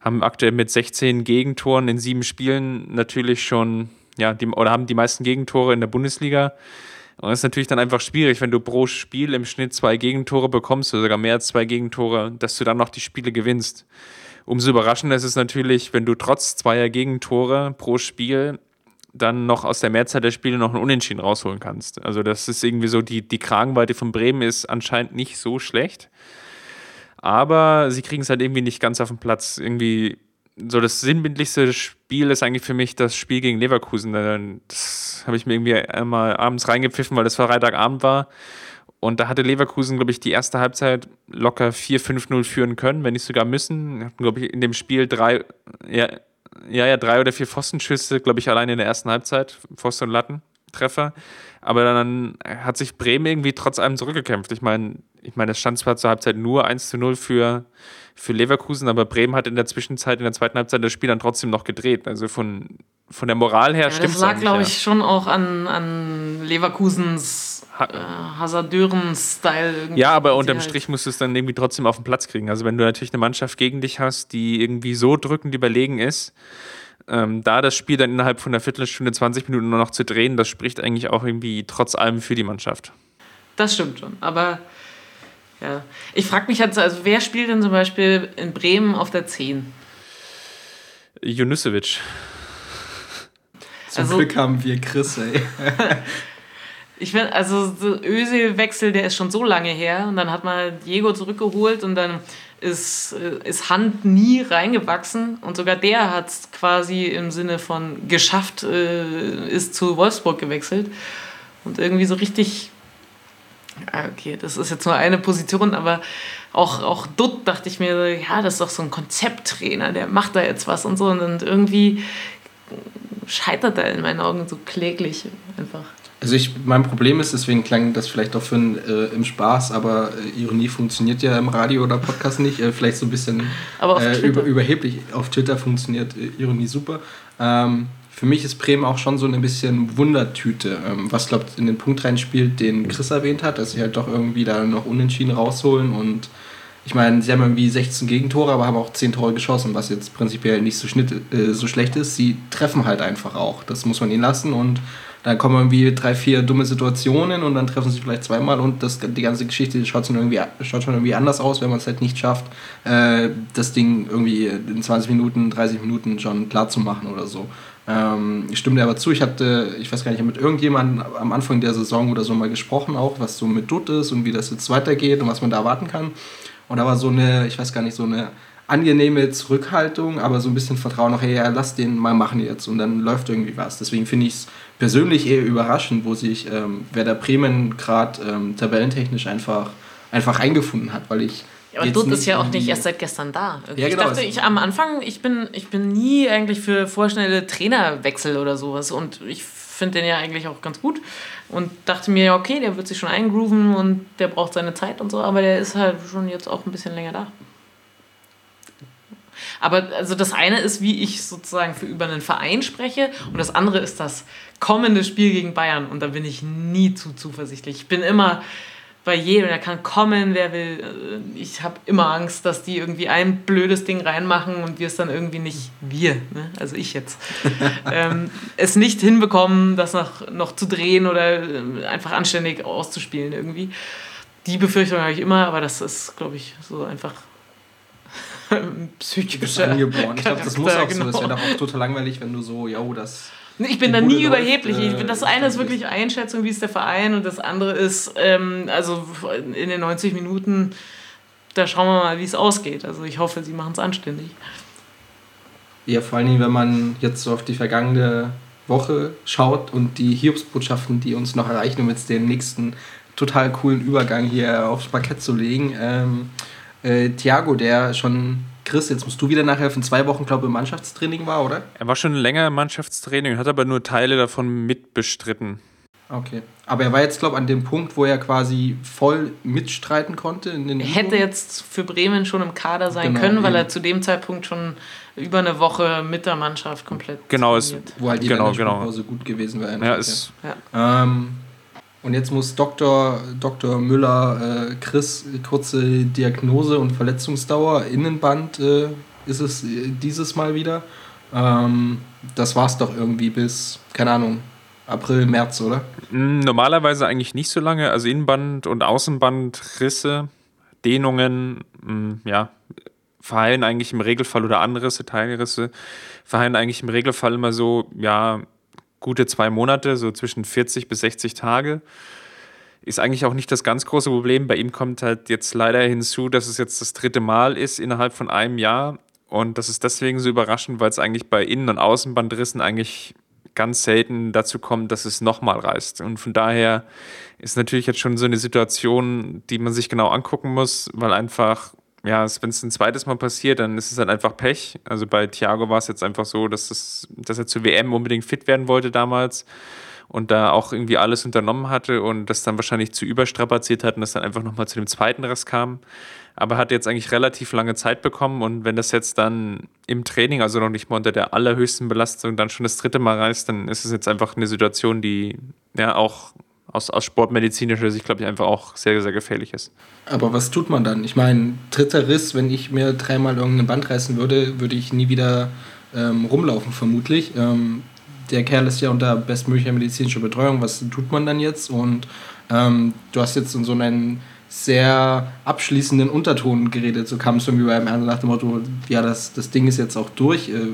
Speaker 4: Haben aktuell mit 16 Gegentoren in sieben Spielen natürlich schon ja, die, oder haben die meisten Gegentore in der Bundesliga. Und das ist natürlich dann einfach schwierig, wenn du pro Spiel im Schnitt zwei Gegentore bekommst oder sogar mehr als zwei Gegentore, dass du dann noch die Spiele gewinnst. Umso überraschender ist es natürlich, wenn du trotz zweier Gegentore pro Spiel dann noch aus der Mehrzahl der Spiele noch einen Unentschieden rausholen kannst. Also das ist irgendwie so, die, die Kragenweite von Bremen ist anscheinend nicht so schlecht. Aber sie kriegen es halt irgendwie nicht ganz auf den Platz. Irgendwie so das sinnbildlichste Spiel ist eigentlich für mich das Spiel gegen Leverkusen. Das habe ich mir irgendwie einmal abends reingepfiffen, weil das Freitagabend war. Und da hatte Leverkusen, glaube ich, die erste Halbzeit locker 4-5-0 führen können, wenn nicht sogar müssen. Hatten, glaube ich, in dem Spiel drei, ja, ja, drei oder vier Pfostenschüsse, glaube ich, allein in der ersten Halbzeit. Pfosten- und Lattentreffer. Aber dann hat sich Bremen irgendwie trotz allem zurückgekämpft. Ich meine, ich meine, es stand zwar zur Halbzeit nur 1 zu 0 für, für Leverkusen, aber Bremen hat in der Zwischenzeit, in der zweiten Halbzeit das Spiel dann trotzdem noch gedreht. Also von, von der Moral her ja, stimmt es.
Speaker 3: Das lag, glaube ich, schon auch an, an Leverkusens ha äh, Hasardeuren-Style.
Speaker 4: Ja, aber unterm halt Strich musst du es dann irgendwie trotzdem auf den Platz kriegen. Also wenn du natürlich eine Mannschaft gegen dich hast, die irgendwie so drückend überlegen ist, ähm, da das Spiel dann innerhalb von einer Viertelstunde, 20 Minuten nur noch zu drehen, das spricht eigentlich auch irgendwie trotz allem für die Mannschaft.
Speaker 3: Das stimmt schon, aber ja. Ich frage mich halt, also wer spielt denn zum Beispiel in Bremen auf der 10?
Speaker 4: Junusovic.
Speaker 2: Zum also, Glück haben wir Chris, ey. [laughs]
Speaker 3: ich finde, also so Öse-Wechsel, der ist schon so lange her und dann hat man Diego zurückgeholt und dann ist, äh, ist Hand nie reingewachsen und sogar der hat es quasi im Sinne von geschafft, äh, ist zu Wolfsburg gewechselt und irgendwie so richtig okay, das ist jetzt nur eine Position, aber auch, auch Dutt dachte ich mir, ja, das ist doch so ein Konzepttrainer, der macht da jetzt was und so. Und irgendwie scheitert er in meinen Augen so kläglich einfach.
Speaker 2: Also ich, mein Problem ist, deswegen klang das vielleicht auch für ein, äh, im Spaß, aber äh, Ironie funktioniert ja im Radio oder Podcast nicht. Äh, vielleicht so ein bisschen äh, über, überheblich. Auf Twitter funktioniert äh, Ironie super. Ähm, für mich ist Bremen auch schon so ein bisschen Wundertüte, ähm, was glaubt in den Punkt reinspielt, den Chris erwähnt hat, dass sie halt doch irgendwie da noch unentschieden rausholen und ich meine, sie haben irgendwie 16 Gegentore, aber haben auch 10 Tore geschossen, was jetzt prinzipiell nicht so, schnitt, äh, so schlecht ist. Sie treffen halt einfach auch. Das muss man ihnen lassen und dann kommen irgendwie drei, vier dumme Situationen und dann treffen sie vielleicht zweimal und das, die ganze Geschichte schaut schon irgendwie, schaut schon irgendwie anders aus, wenn man es halt nicht schafft, äh, das Ding irgendwie in 20 Minuten, 30 Minuten schon klar zu machen oder so. Ähm, ich stimme dir aber zu, ich hatte, ich weiß gar nicht, mit irgendjemandem am Anfang der Saison oder so mal gesprochen, auch was so mit Dutt ist und wie das jetzt weitergeht und was man da erwarten kann. Und da war so eine, ich weiß gar nicht, so eine angenehme Zurückhaltung, aber so ein bisschen Vertrauen noch, hey, ja, lass den mal machen jetzt und dann läuft irgendwie was. Deswegen finde ich es persönlich eher überraschend, wo sich ähm, Werder Bremen gerade ähm, tabellentechnisch einfach, einfach eingefunden hat, weil ich
Speaker 3: ja, aber Dutt ist ja auch nicht erst seit gestern da. Ja, genau. Ich dachte, ich am Anfang, ich bin, ich bin nie eigentlich für vorschnelle Trainerwechsel oder sowas. Und ich finde den ja eigentlich auch ganz gut. Und dachte mir, ja, okay, der wird sich schon eingrooven und der braucht seine Zeit und so, aber der ist halt schon jetzt auch ein bisschen länger da. Aber also das eine ist, wie ich sozusagen für über einen Verein spreche und das andere ist das kommende Spiel gegen Bayern und da bin ich nie zu zuversichtlich. Ich bin immer, bei jedem, der kann kommen, wer will. Äh, ich habe immer Angst, dass die irgendwie ein blödes Ding reinmachen und wir es dann irgendwie nicht, wir, ne? also ich jetzt, [laughs] ähm, es nicht hinbekommen, das noch, noch zu drehen oder äh, einfach anständig auszuspielen irgendwie. Die Befürchtung habe ich immer, aber das ist, glaube ich, so einfach [laughs] psychischer
Speaker 2: angeboren. Ich glaube, das muss auch genau. so. Das wäre doch auch total langweilig, wenn du so, ja, das
Speaker 3: ich bin da nie überheblich. Läuft, ich, das eine ist wirklich Einschätzung, wie ist der Verein, und das andere ist, ähm, also in den 90 Minuten, da schauen wir mal, wie es ausgeht. Also ich hoffe, sie machen es anständig.
Speaker 2: Ja, vor allen Dingen, wenn man jetzt so auf die vergangene Woche schaut und die Hiobsbotschaften, die uns noch erreichen, um jetzt den nächsten total coolen Übergang hier aufs Parkett zu legen. Ähm, äh, Thiago, der schon Chris, jetzt musst du wieder nachher für zwei Wochen, glaube ich, im Mannschaftstraining war, oder?
Speaker 4: Er war schon länger im Mannschaftstraining, hat aber nur Teile davon mitbestritten.
Speaker 2: Okay. Aber er war jetzt, glaube ich, an dem Punkt, wo er quasi voll mitstreiten konnte. In den
Speaker 3: er hätte jetzt für Bremen schon im Kader sein genau, können, weil eben. er zu dem Zeitpunkt schon über eine Woche mit der Mannschaft komplett.
Speaker 4: Genau, ist,
Speaker 2: wo halt die
Speaker 4: genau,
Speaker 2: genau. so gut gewesen wäre.
Speaker 4: Ja, ist,
Speaker 2: ja. Ähm, und jetzt muss Dr. Dr. Müller, äh, Chris, kurze Diagnose und Verletzungsdauer, Innenband äh, ist es äh, dieses Mal wieder. Ähm, das es doch irgendwie bis, keine Ahnung, April, März, oder?
Speaker 4: Hm, normalerweise eigentlich nicht so lange. Also Innenband und Außenbandrisse, Dehnungen, mh, hm, ja, verheilen eigentlich im Regelfall oder andere Teilrisse verheilen eigentlich im Regelfall immer so, ja, gute zwei Monate, so zwischen 40 bis 60 Tage. Ist eigentlich auch nicht das ganz große Problem. Bei ihm kommt halt jetzt leider hinzu, dass es jetzt das dritte Mal ist innerhalb von einem Jahr. Und das ist deswegen so überraschend, weil es eigentlich bei Innen- und Außenbandrissen eigentlich ganz selten dazu kommt, dass es nochmal reißt. Und von daher ist natürlich jetzt schon so eine Situation, die man sich genau angucken muss, weil einfach, ja, wenn es ein zweites Mal passiert, dann ist es halt einfach Pech. Also bei Thiago war es jetzt einfach so, dass, das, dass er zur WM unbedingt fit werden wollte damals und da auch irgendwie alles unternommen hatte und das dann wahrscheinlich zu überstrapaziert hat und das dann einfach nochmal zu dem zweiten Rest kam. Aber hat jetzt eigentlich relativ lange Zeit bekommen und wenn das jetzt dann im Training, also noch nicht mal unter der allerhöchsten Belastung, dann schon das dritte Mal reißt, dann ist es jetzt einfach eine Situation, die ja auch aus, aus sportmedizinischer Sicht, glaube ich, einfach auch sehr, sehr gefährlich ist.
Speaker 2: Aber was tut man dann? Ich meine, dritter Riss, wenn ich mir dreimal irgendein Band reißen würde, würde ich nie wieder ähm, rumlaufen, vermutlich. Ähm, der Kerl ist ja unter bestmöglicher medizinischer Betreuung. Was tut man dann jetzt? Und ähm, du hast jetzt in so einen sehr abschließenden Unterton geredet. So kam es irgendwie beim Ernst nach dem Motto, ja, das, das Ding ist jetzt auch durch äh,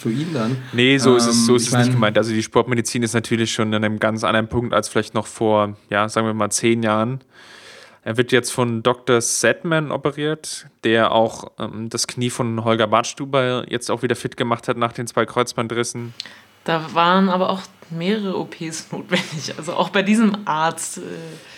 Speaker 2: für ihn dann.
Speaker 4: Nee, so ist es, so ähm, ist es nicht gemeint. Also die Sportmedizin ist natürlich schon an einem ganz anderen Punkt als vielleicht noch vor, ja, sagen wir mal, zehn Jahren. Er wird jetzt von Dr. Sedman operiert, der auch ähm, das Knie von Holger Bartstuber jetzt auch wieder fit gemacht hat nach den zwei Kreuzbandrissen.
Speaker 3: Da waren aber auch mehrere OPs notwendig. Also auch bei diesem Arzt.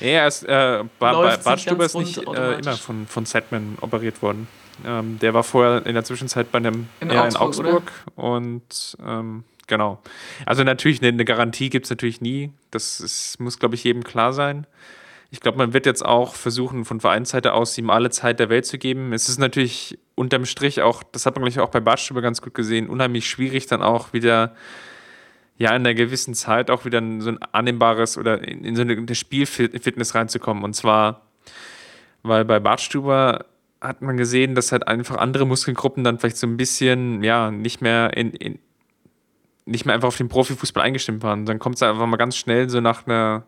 Speaker 4: Äh, ja, ist, äh, Bart, Bart Stuber ist nicht äh, immer von, von Setman operiert worden. Ähm, der war vorher in der Zwischenzeit bei einem in ja, Augsburg, in Augsburg und ähm, genau. Also natürlich, eine, eine Garantie gibt es natürlich nie. Das ist, muss, glaube ich, jedem klar sein. Ich glaube, man wird jetzt auch versuchen, von Vereinsseite aus ihm alle Zeit der Welt zu geben. Es ist natürlich unterm Strich auch, das hat man gleich auch bei Bartstube ganz gut gesehen, unheimlich schwierig dann auch wieder ja in einer gewissen Zeit auch wieder in so ein annehmbares oder in, in so eine Spielfitness reinzukommen. Und zwar, weil bei Bartstuber hat man gesehen, dass halt einfach andere Muskelgruppen dann vielleicht so ein bisschen, ja, nicht mehr in, in nicht mehr einfach auf den Profifußball eingestimmt waren. Dann kommt es einfach mal ganz schnell so nach einer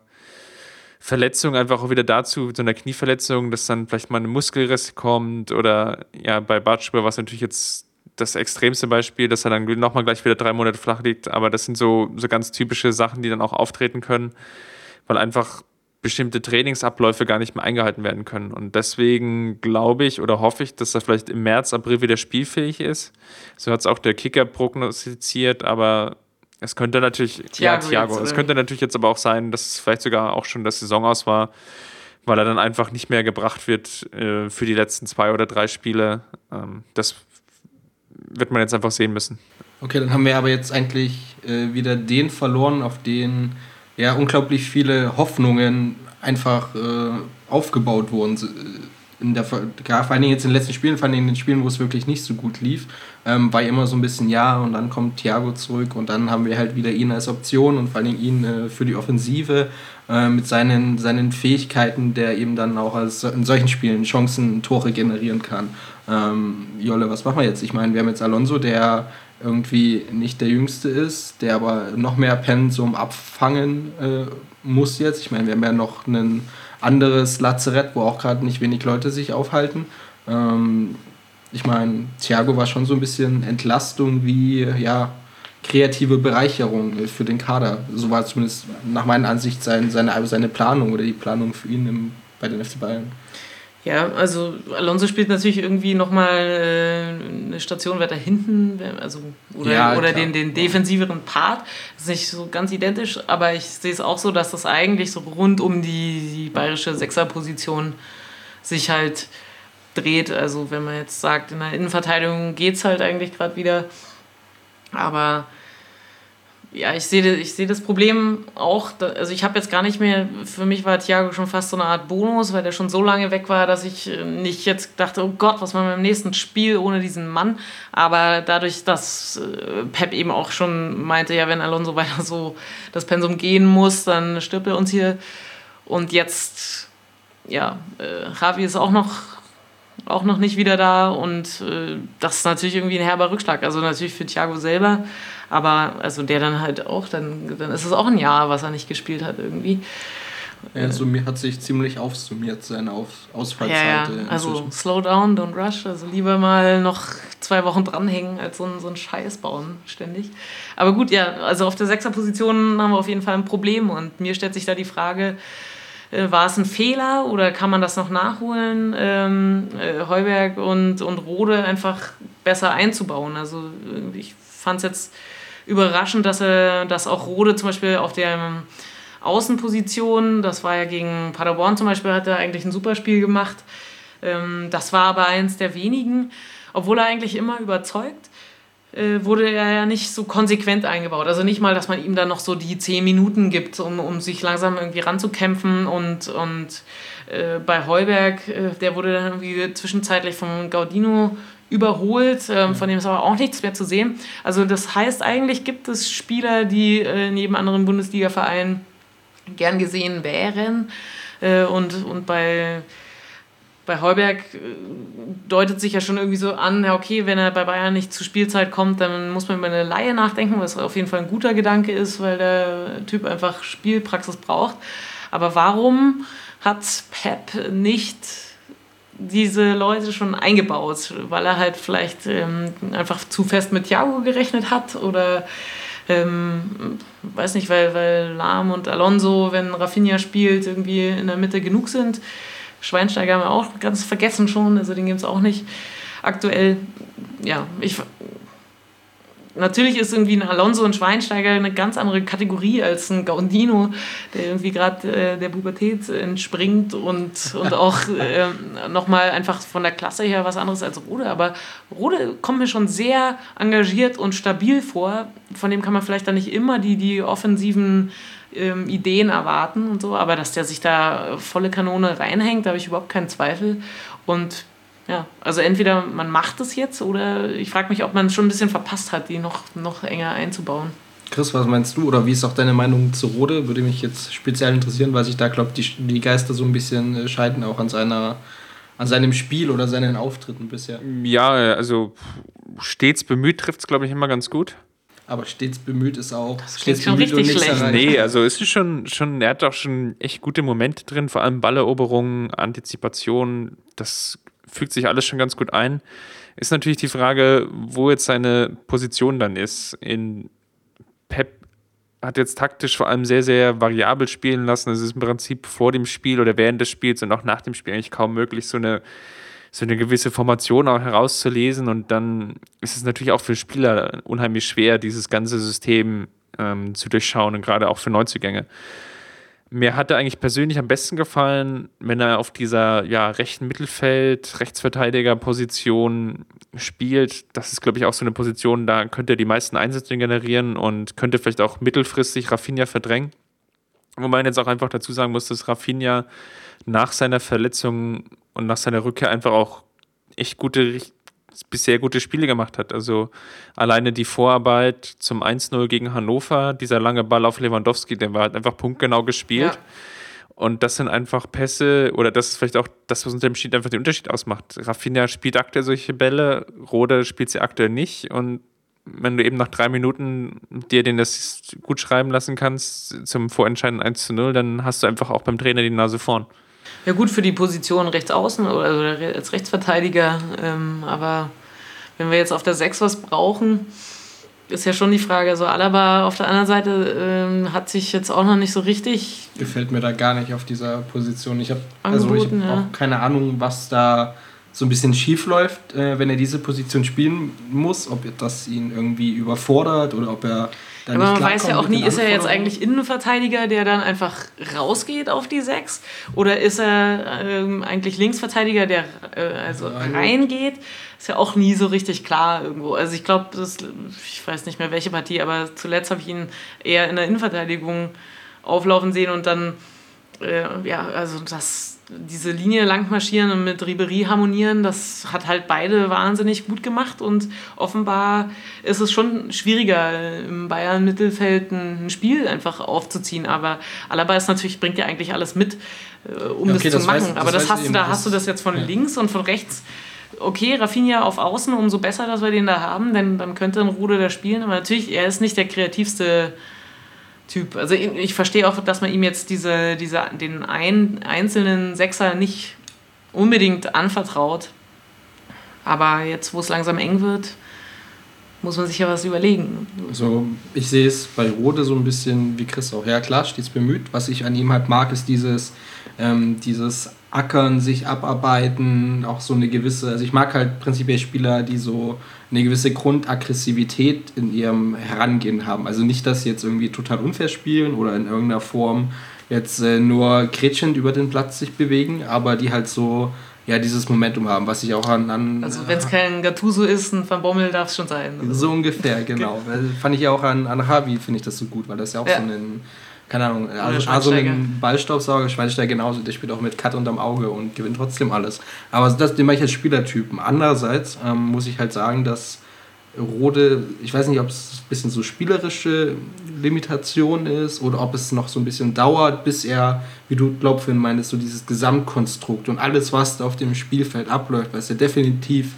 Speaker 4: Verletzung einfach auch wieder dazu, so einer Knieverletzung, dass dann vielleicht mal ein Muskelriss kommt oder ja, bei Bartstuber war es natürlich jetzt das extremste Beispiel, dass er dann nochmal gleich wieder drei Monate flach liegt. Aber das sind so, so ganz typische Sachen, die dann auch auftreten können, weil einfach bestimmte Trainingsabläufe gar nicht mehr eingehalten werden können. Und deswegen glaube ich oder hoffe ich, dass er vielleicht im März, April wieder spielfähig ist. So hat es auch der Kicker prognostiziert, aber es könnte natürlich, Thiago, ja, Thiago, es könnte natürlich jetzt aber auch sein, dass es vielleicht sogar auch schon das Saison aus war, weil er dann einfach nicht mehr gebracht wird äh, für die letzten zwei oder drei Spiele. Ähm, das wird man jetzt einfach sehen müssen.
Speaker 2: Okay, dann haben wir aber jetzt eigentlich äh, wieder den verloren, auf den ja unglaublich viele Hoffnungen einfach äh, aufgebaut wurden. Äh, in der, vor allen Dingen jetzt in den letzten Spielen, vor allem in den Spielen, wo es wirklich nicht so gut lief, ähm, war immer so ein bisschen ja und dann kommt Thiago zurück und dann haben wir halt wieder ihn als Option und vor allen Dingen ihn äh, für die Offensive äh, mit seinen, seinen Fähigkeiten, der eben dann auch als, in solchen Spielen Chancen, Tore generieren kann. Ähm, Jolle, was machen wir jetzt? Ich meine, wir haben jetzt Alonso, der irgendwie nicht der Jüngste ist, der aber noch mehr Pensum abfangen äh, muss jetzt. Ich meine, wir haben ja noch ein anderes Lazarett, wo auch gerade nicht wenig Leute sich aufhalten. Ähm, ich meine, Thiago war schon so ein bisschen Entlastung wie, ja, kreative Bereicherung für den Kader. So war zumindest nach meiner Ansicht sein, seine, seine Planung oder die Planung für ihn im, bei den FC Bayern.
Speaker 3: Ja, also Alonso spielt natürlich irgendwie nochmal äh, eine Station weiter hinten, also oder, ja, oder den, den defensiveren Part. Das ist nicht so ganz identisch, aber ich sehe es auch so, dass das eigentlich so rund um die, die bayerische Sechserposition sich halt dreht. Also wenn man jetzt sagt, in der Innenverteidigung geht es halt eigentlich gerade wieder. Aber ja, ich sehe ich seh das Problem auch, also ich habe jetzt gar nicht mehr, für mich war Thiago schon fast so eine Art Bonus, weil der schon so lange weg war, dass ich nicht jetzt dachte, oh Gott, was machen wir im nächsten Spiel ohne diesen Mann. Aber dadurch, dass äh, Pep eben auch schon meinte, ja, wenn Alonso [laughs] weiter so das Pensum gehen muss, dann stirbt er uns hier. Und jetzt, ja, äh, Javi ist auch noch auch noch nicht wieder da und äh, das ist natürlich irgendwie ein herber Rückschlag. Also natürlich für Thiago selber, aber also der dann halt auch, dann, dann ist es auch ein Jahr, was er nicht gespielt hat irgendwie.
Speaker 2: Er ja, hat sich ziemlich aufsummiert, seine Auf Ausfallzeit.
Speaker 3: Ja, ja. also slow down, don't rush. Also lieber mal noch zwei Wochen dranhängen, als so ein, so ein Scheiß bauen ständig. Aber gut, ja, also auf der Sechserposition haben wir auf jeden Fall ein Problem und mir stellt sich da die Frage, äh, war es ein Fehler oder kann man das noch nachholen? Ähm, äh, Heuberg und, und Rode einfach besser einzubauen. Also ich fand es jetzt überraschend, dass er, dass auch Rode zum Beispiel auf der Außenposition, das war ja gegen Paderborn zum Beispiel, hat er eigentlich ein super Spiel gemacht. Ähm, das war aber eins der wenigen, obwohl er eigentlich immer überzeugt äh, wurde er ja nicht so konsequent eingebaut. Also nicht mal, dass man ihm dann noch so die zehn Minuten gibt, um, um sich langsam irgendwie ranzukämpfen. Und, und äh, bei Heuberg, äh, der wurde dann irgendwie zwischenzeitlich von Gaudino überholt, äh, von dem ist aber auch nichts mehr zu sehen. Also das heißt, eigentlich gibt es Spieler, die äh, jedem anderen Bundesliga-Verein gern gesehen wären. Äh, und, und bei bei Heuberg äh, deutet sich ja schon irgendwie so an, ja okay, wenn er bei Bayern nicht zur Spielzeit kommt, dann muss man über eine Laie nachdenken, was auf jeden Fall ein guter Gedanke ist, weil der Typ einfach Spielpraxis braucht. Aber warum hat Pep nicht diese Leute schon eingebaut? Weil er halt vielleicht ähm, einfach zu fest mit Thiago gerechnet hat oder ähm, weiß nicht, weil, weil Lahm und Alonso, wenn Rafinha spielt, irgendwie in der Mitte genug sind. Schweinsteiger haben wir auch ganz vergessen schon, also den gibt es auch nicht aktuell. Ja, ich. Natürlich ist irgendwie ein Alonso und Schweinsteiger eine ganz andere Kategorie als ein Gaudino, der irgendwie gerade äh, der Pubertät entspringt und, und auch [laughs] äh, nochmal einfach von der Klasse her was anderes als Rode. Aber Rode kommt mir schon sehr engagiert und stabil vor. Von dem kann man vielleicht dann nicht immer die, die offensiven ähm, Ideen erwarten und so, aber dass der sich da volle Kanone reinhängt, da habe ich überhaupt keinen Zweifel. Und ja, also entweder man macht es jetzt oder ich frage mich, ob man es schon ein bisschen verpasst hat, die noch, noch enger einzubauen.
Speaker 2: Chris, was meinst du oder wie ist auch deine Meinung zu Rode? Würde mich jetzt speziell interessieren, weil sich da, glaube die, die Geister so ein bisschen äh, scheiden, auch an seiner an seinem Spiel oder seinen Auftritten bisher.
Speaker 4: Ja, also stets bemüht trifft es, glaube ich, immer ganz gut
Speaker 2: aber stets bemüht ist auch.
Speaker 3: Das stets schon richtig schlecht.
Speaker 4: Nee, also es ist schon, schon, er hat auch schon echt gute Momente drin, vor allem Balleroberung, Antizipation, das fügt sich alles schon ganz gut ein. Ist natürlich die Frage, wo jetzt seine Position dann ist. In Pep hat jetzt taktisch vor allem sehr, sehr variabel spielen lassen. Es ist im Prinzip vor dem Spiel oder während des Spiels und auch nach dem Spiel eigentlich kaum möglich, so eine so eine gewisse Formation auch herauszulesen. Und dann ist es natürlich auch für Spieler unheimlich schwer, dieses ganze System ähm, zu durchschauen und gerade auch für Neuzugänge. Mir hat er eigentlich persönlich am besten gefallen, wenn er auf dieser ja, rechten Mittelfeld, Rechtsverteidiger-Position spielt. Das ist, glaube ich, auch so eine Position, da könnte er die meisten Einsätze generieren und könnte vielleicht auch mittelfristig Rafinha verdrängen. Wo man jetzt auch einfach dazu sagen muss, dass Rafinha nach seiner Verletzung und nach seiner Rückkehr einfach auch echt gute, bisher gute Spiele gemacht hat. Also alleine die Vorarbeit zum 1-0 gegen Hannover, dieser lange Ball auf Lewandowski, der war halt einfach punktgenau gespielt. Ja. Und das sind einfach Pässe, oder das ist vielleicht auch das, was unter dem Schnitt einfach den Unterschied ausmacht. Rafinha spielt aktuell solche Bälle, Rode spielt sie aktuell nicht. Und wenn du eben nach drei Minuten dir den das gut schreiben lassen kannst zum vorentscheidenden 1 0, dann hast du einfach auch beim Trainer die Nase vorn.
Speaker 3: Ja, gut für die Position rechts außen oder als Rechtsverteidiger. Ähm, aber wenn wir jetzt auf der 6 was brauchen, ist ja schon die Frage. Also Alaba auf der anderen Seite ähm, hat sich jetzt auch noch nicht so richtig.
Speaker 2: Gefällt mir da gar nicht auf dieser Position. Ich habe also ich hab ja. auch keine Ahnung, was da so ein bisschen schief läuft, äh, wenn er diese Position spielen muss, ob das ihn irgendwie überfordert oder ob er
Speaker 3: aber man weiß ja auch nie, ist er jetzt eigentlich Innenverteidiger, der dann einfach rausgeht auf die Sechs? Oder ist er ähm, eigentlich Linksverteidiger, der äh, also reingeht? Ist ja auch nie so richtig klar irgendwo. Also ich glaube, ich weiß nicht mehr welche Partie, aber zuletzt habe ich ihn eher in der Innenverteidigung auflaufen sehen und dann, äh, ja, also das diese Linie lang marschieren und mit Ribery harmonieren, das hat halt beide wahnsinnig gut gemacht und offenbar ist es schon schwieriger im Bayern Mittelfeld ein Spiel einfach aufzuziehen, aber Alaba ist natürlich bringt ja eigentlich alles mit, äh, um okay, das zu machen, weiß, aber das, hast du da hast du das jetzt von ja. links und von rechts okay, Rafinha auf Außen, umso besser, dass wir den da haben, denn dann könnte ein Ruder da spielen. Aber natürlich, er ist nicht der kreativste Typ. Also ich, verstehe auch, dass man ihm jetzt diese, diese, den ein, einzelnen Sechser nicht unbedingt anvertraut. Aber jetzt, wo es langsam eng wird, muss man sich ja was überlegen.
Speaker 2: Also ich sehe es bei Rode so ein bisschen wie Chris auch. Ja klar, stets bemüht. Was ich an ihm halt mag, ist dieses, ähm, dieses Ackern, sich abarbeiten, auch so eine gewisse, also ich mag halt prinzipiell Spieler, die so eine gewisse Grundaggressivität in ihrem Herangehen haben. Also nicht, dass sie jetzt irgendwie total unfair spielen oder in irgendeiner Form jetzt äh, nur kretschend über den Platz sich bewegen, aber die halt so ja, dieses Momentum haben, was ich auch an. an
Speaker 3: also, wenn es kein Gattuso ist, ein Van Bommel darf es schon sein.
Speaker 2: Also. So ungefähr, genau. Okay. Fand ich ja auch an, an Javi, finde ich das so gut, weil das ja auch ja. so ein, keine Ahnung, also, also ein Ballstaubsauger, Schweinsteiger genauso, der spielt auch mit Cut unterm Auge und gewinnt trotzdem alles. Aber das, den mache ich als Spielertypen. Andererseits ähm, muss ich halt sagen, dass Rode, ich weiß nicht, ob es ein bisschen so spielerische Limitation ist oder ob es noch so ein bisschen dauert, bis er, wie du Glaubfin meinst, so dieses Gesamtkonstrukt und alles, was da auf dem Spielfeld abläuft, was ja definitiv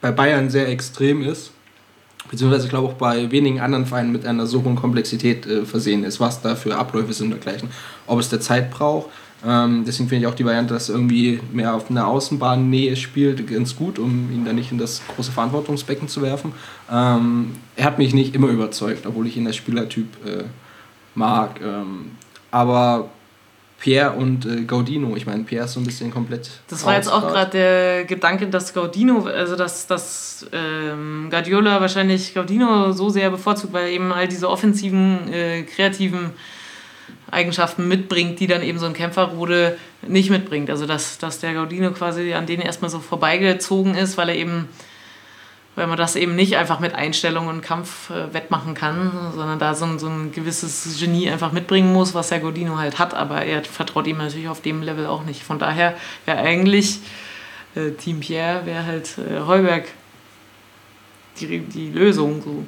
Speaker 2: bei Bayern sehr extrem ist, beziehungsweise ich glaube auch bei wenigen anderen Vereinen mit einer so hohen Komplexität äh, versehen ist, was da für Abläufe sind und dergleichen. Ob es der Zeit braucht, ähm, deswegen finde ich auch die Variante, dass irgendwie mehr auf einer Außenbahnnähe spielt, ganz gut, um ihn dann nicht in das große Verantwortungsbecken zu werfen. Ähm, er hat mich nicht immer überzeugt, obwohl ich ihn als Spielertyp äh, mag. Ähm, aber Pierre und äh, Gaudino, ich meine, Pierre ist so ein bisschen komplett.
Speaker 3: Das war jetzt auch gerade der Gedanke, dass Gaudino, also dass, dass ähm, Guardiola wahrscheinlich Gaudino so sehr bevorzugt, weil eben all diese offensiven, äh, kreativen Eigenschaften mitbringt, die dann eben so ein Kämpferrode nicht mitbringt. Also dass, dass der Gaudino quasi an denen erstmal so vorbeigezogen ist, weil er eben, weil man das eben nicht einfach mit Einstellung und Kampf äh, wettmachen kann, sondern da so ein, so ein gewisses Genie einfach mitbringen muss, was der Gaudino halt hat, aber er vertraut ihm natürlich auf dem Level auch nicht. Von daher wäre eigentlich äh, Team Pierre, wäre halt äh, Heuberg die, die Lösung so.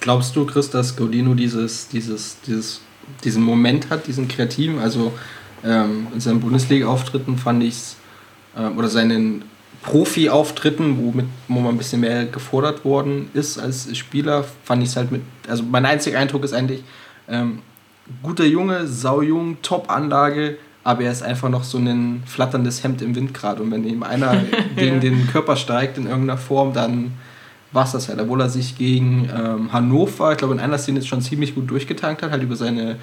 Speaker 2: Glaubst du, Chris, dass Gaudino dieses, dieses, dieses diesen Moment hat, diesen kreativen. Also ähm, in seinen Bundesliga-Auftritten fand ich es, äh, oder seinen Profi-Auftritten, womit wo man ein bisschen mehr gefordert worden ist als Spieler, fand ich es halt mit. Also mein einziger Eindruck ist eigentlich, ähm, guter Junge, saujung, Top-Anlage, aber er ist einfach noch so ein flatterndes Hemd im Wind gerade. Und wenn ihm einer [laughs] gegen den Körper steigt in irgendeiner Form, dann war es das halt. Obwohl er sich gegen ähm, Hannover, ich glaube in einer Szene jetzt schon ziemlich gut durchgetankt hat, halt über seine,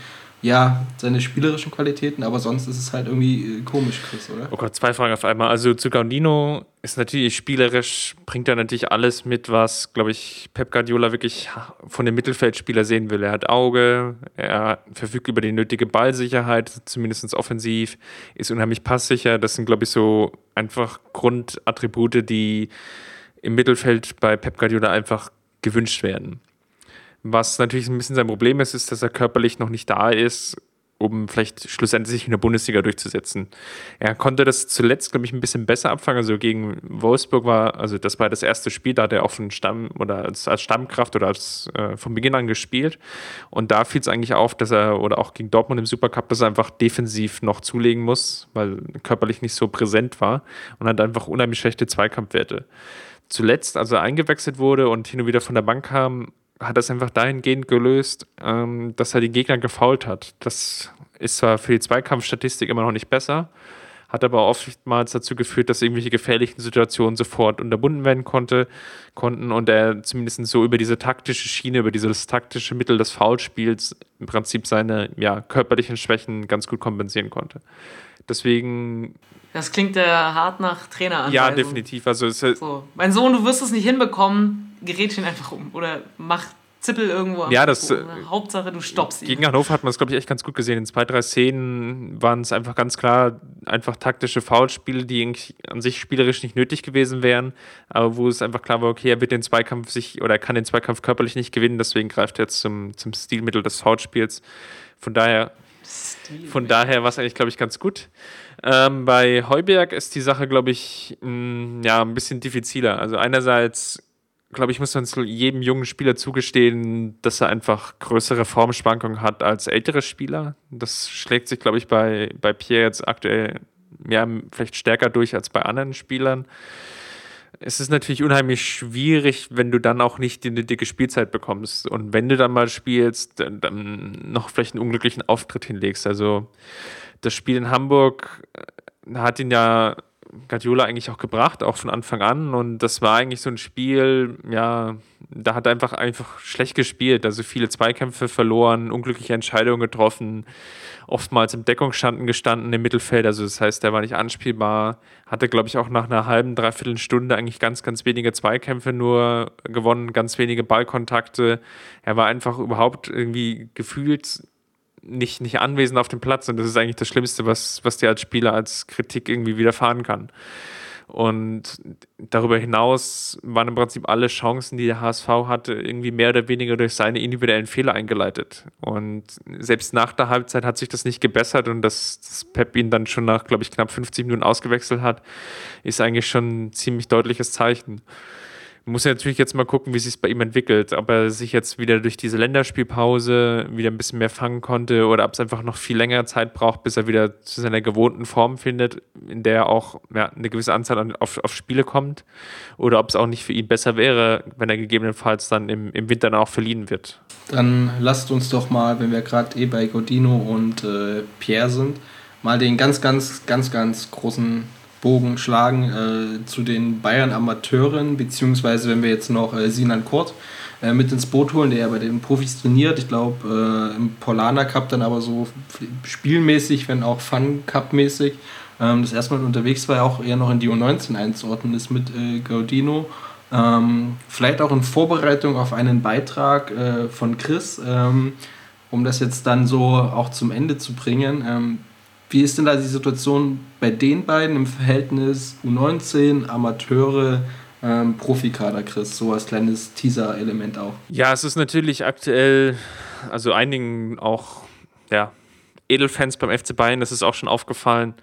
Speaker 2: ja, seine spielerischen Qualitäten, aber sonst ist es halt irgendwie äh, komisch, Chris, oder?
Speaker 4: Oh Gott, zwei Fragen auf einmal. Also zu Gaudino ist natürlich spielerisch, bringt er natürlich alles mit, was, glaube ich, Pep Guardiola wirklich von dem Mittelfeldspieler sehen will. Er hat Auge, er verfügt über die nötige Ballsicherheit, zumindest offensiv, ist unheimlich passsicher. Das sind, glaube ich, so einfach Grundattribute, die im Mittelfeld bei Pep Guardiola einfach gewünscht werden. Was natürlich ein bisschen sein Problem ist, ist, dass er körperlich noch nicht da ist, um vielleicht schlussendlich in der Bundesliga durchzusetzen. Er konnte das zuletzt, glaube ich, ein bisschen besser abfangen. Also gegen Wolfsburg war, also das war das erste Spiel, da hat er auf den Stamm oder als, als Stammkraft oder als äh, von Beginn an gespielt. Und da fiel es eigentlich auf, dass er, oder auch gegen Dortmund im Supercup, dass er einfach defensiv noch zulegen muss, weil körperlich nicht so präsent war und hat einfach unheimlich schlechte Zweikampfwerte zuletzt, als er eingewechselt wurde und hin und wieder von der Bank kam, hat das einfach dahingehend gelöst, ähm, dass er die Gegner gefault hat. Das ist zwar für die Zweikampfstatistik immer noch nicht besser, hat aber oftmals dazu geführt, dass irgendwelche gefährlichen Situationen sofort unterbunden werden konnte, konnten und er zumindest so über diese taktische Schiene, über dieses taktische Mittel des Foulspiels im Prinzip seine ja, körperlichen Schwächen ganz gut kompensieren konnte. Deswegen
Speaker 3: das klingt ja hart nach Trainer
Speaker 4: Ja, definitiv. Also
Speaker 3: so. Mein Sohn, du wirst es nicht hinbekommen, gerät ihn einfach um. Oder mach Zippel irgendwo
Speaker 4: Ja, das.
Speaker 3: Äh, Hauptsache, du stoppst
Speaker 4: ihn. Gegen Hannover hat man es, glaube ich, echt ganz gut gesehen. In zwei, drei Szenen waren es einfach ganz klar einfach taktische Foulspiele, die an sich spielerisch nicht nötig gewesen wären, aber wo es einfach klar war, okay, er wird den Zweikampf sich oder er kann den Zweikampf körperlich nicht gewinnen, deswegen greift er jetzt zum, zum Stilmittel des Foulspiels. Von daher. Von daher war es eigentlich, glaube ich, ganz gut. Ähm, bei Heuberg ist die Sache, glaube ich, mh, mm, ja, ein bisschen diffiziler. Also einerseits, glaube ich, muss man jedem jungen Spieler zugestehen, dass er einfach größere Formschwankungen hat als ältere Spieler. Das schlägt sich, glaube ich, bei, bei Pierre jetzt aktuell ja, vielleicht stärker durch als bei anderen Spielern. Es ist natürlich unheimlich schwierig, wenn du dann auch nicht die dicke Spielzeit bekommst. Und wenn du dann mal spielst, dann noch vielleicht einen unglücklichen Auftritt hinlegst. Also das Spiel in Hamburg äh, hat ihn ja Guardiola eigentlich auch gebracht, auch von Anfang an. Und das war eigentlich so ein Spiel, ja, da hat er einfach, einfach schlecht gespielt. Also viele Zweikämpfe verloren, unglückliche Entscheidungen getroffen, oftmals im Deckungsstanden gestanden im Mittelfeld. Also das heißt, der war nicht anspielbar. Hatte, glaube ich, auch nach einer halben, dreiviertel Stunde eigentlich ganz, ganz wenige Zweikämpfe nur gewonnen, ganz wenige Ballkontakte. Er war einfach überhaupt irgendwie gefühlt nicht, nicht anwesend auf dem Platz. Und das ist eigentlich das Schlimmste, was, was dir als Spieler als Kritik irgendwie widerfahren kann. Und darüber hinaus waren im Prinzip alle Chancen, die der HSV hatte, irgendwie mehr oder weniger durch seine individuellen Fehler eingeleitet. Und selbst nach der Halbzeit hat sich das nicht gebessert und dass, dass Pep ihn dann schon nach, glaube ich, knapp 50 Minuten ausgewechselt hat, ist eigentlich schon ein ziemlich deutliches Zeichen muss ja natürlich jetzt mal gucken, wie sich bei ihm entwickelt. Ob er sich jetzt wieder durch diese Länderspielpause wieder ein bisschen mehr fangen konnte oder ob es einfach noch viel länger Zeit braucht, bis er wieder zu seiner gewohnten Form findet, in der er auch ja, eine gewisse Anzahl auf, auf Spiele kommt. Oder ob es auch nicht für ihn besser wäre, wenn er gegebenenfalls dann im, im Winter dann auch verliehen wird.
Speaker 2: Dann lasst uns doch mal, wenn wir gerade eh bei Godino und äh, Pierre sind, mal den ganz, ganz, ganz, ganz großen Bogen schlagen äh, zu den Bayern Amateuren, beziehungsweise wenn wir jetzt noch äh, Sinan Kurt äh, mit ins Boot holen, der ja bei den Profis trainiert. Ich glaube, äh, im Polana Cup dann aber so spielmäßig, wenn auch Fun Cup-mäßig. Ähm, das erste Mal unterwegs war, auch eher noch in die U19 einzuordnen ist mit äh, Gaudino. Ähm, vielleicht auch in Vorbereitung auf einen Beitrag äh, von Chris, ähm, um das jetzt dann so auch zum Ende zu bringen. Wie ist denn da die Situation bei den beiden im Verhältnis U19, Amateure, ähm, Profikader, Chris? So als kleines Teaser-Element auch.
Speaker 4: Ja, es ist natürlich aktuell, also einigen auch, ja, Edelfans beim FC Bayern, das ist auch schon aufgefallen,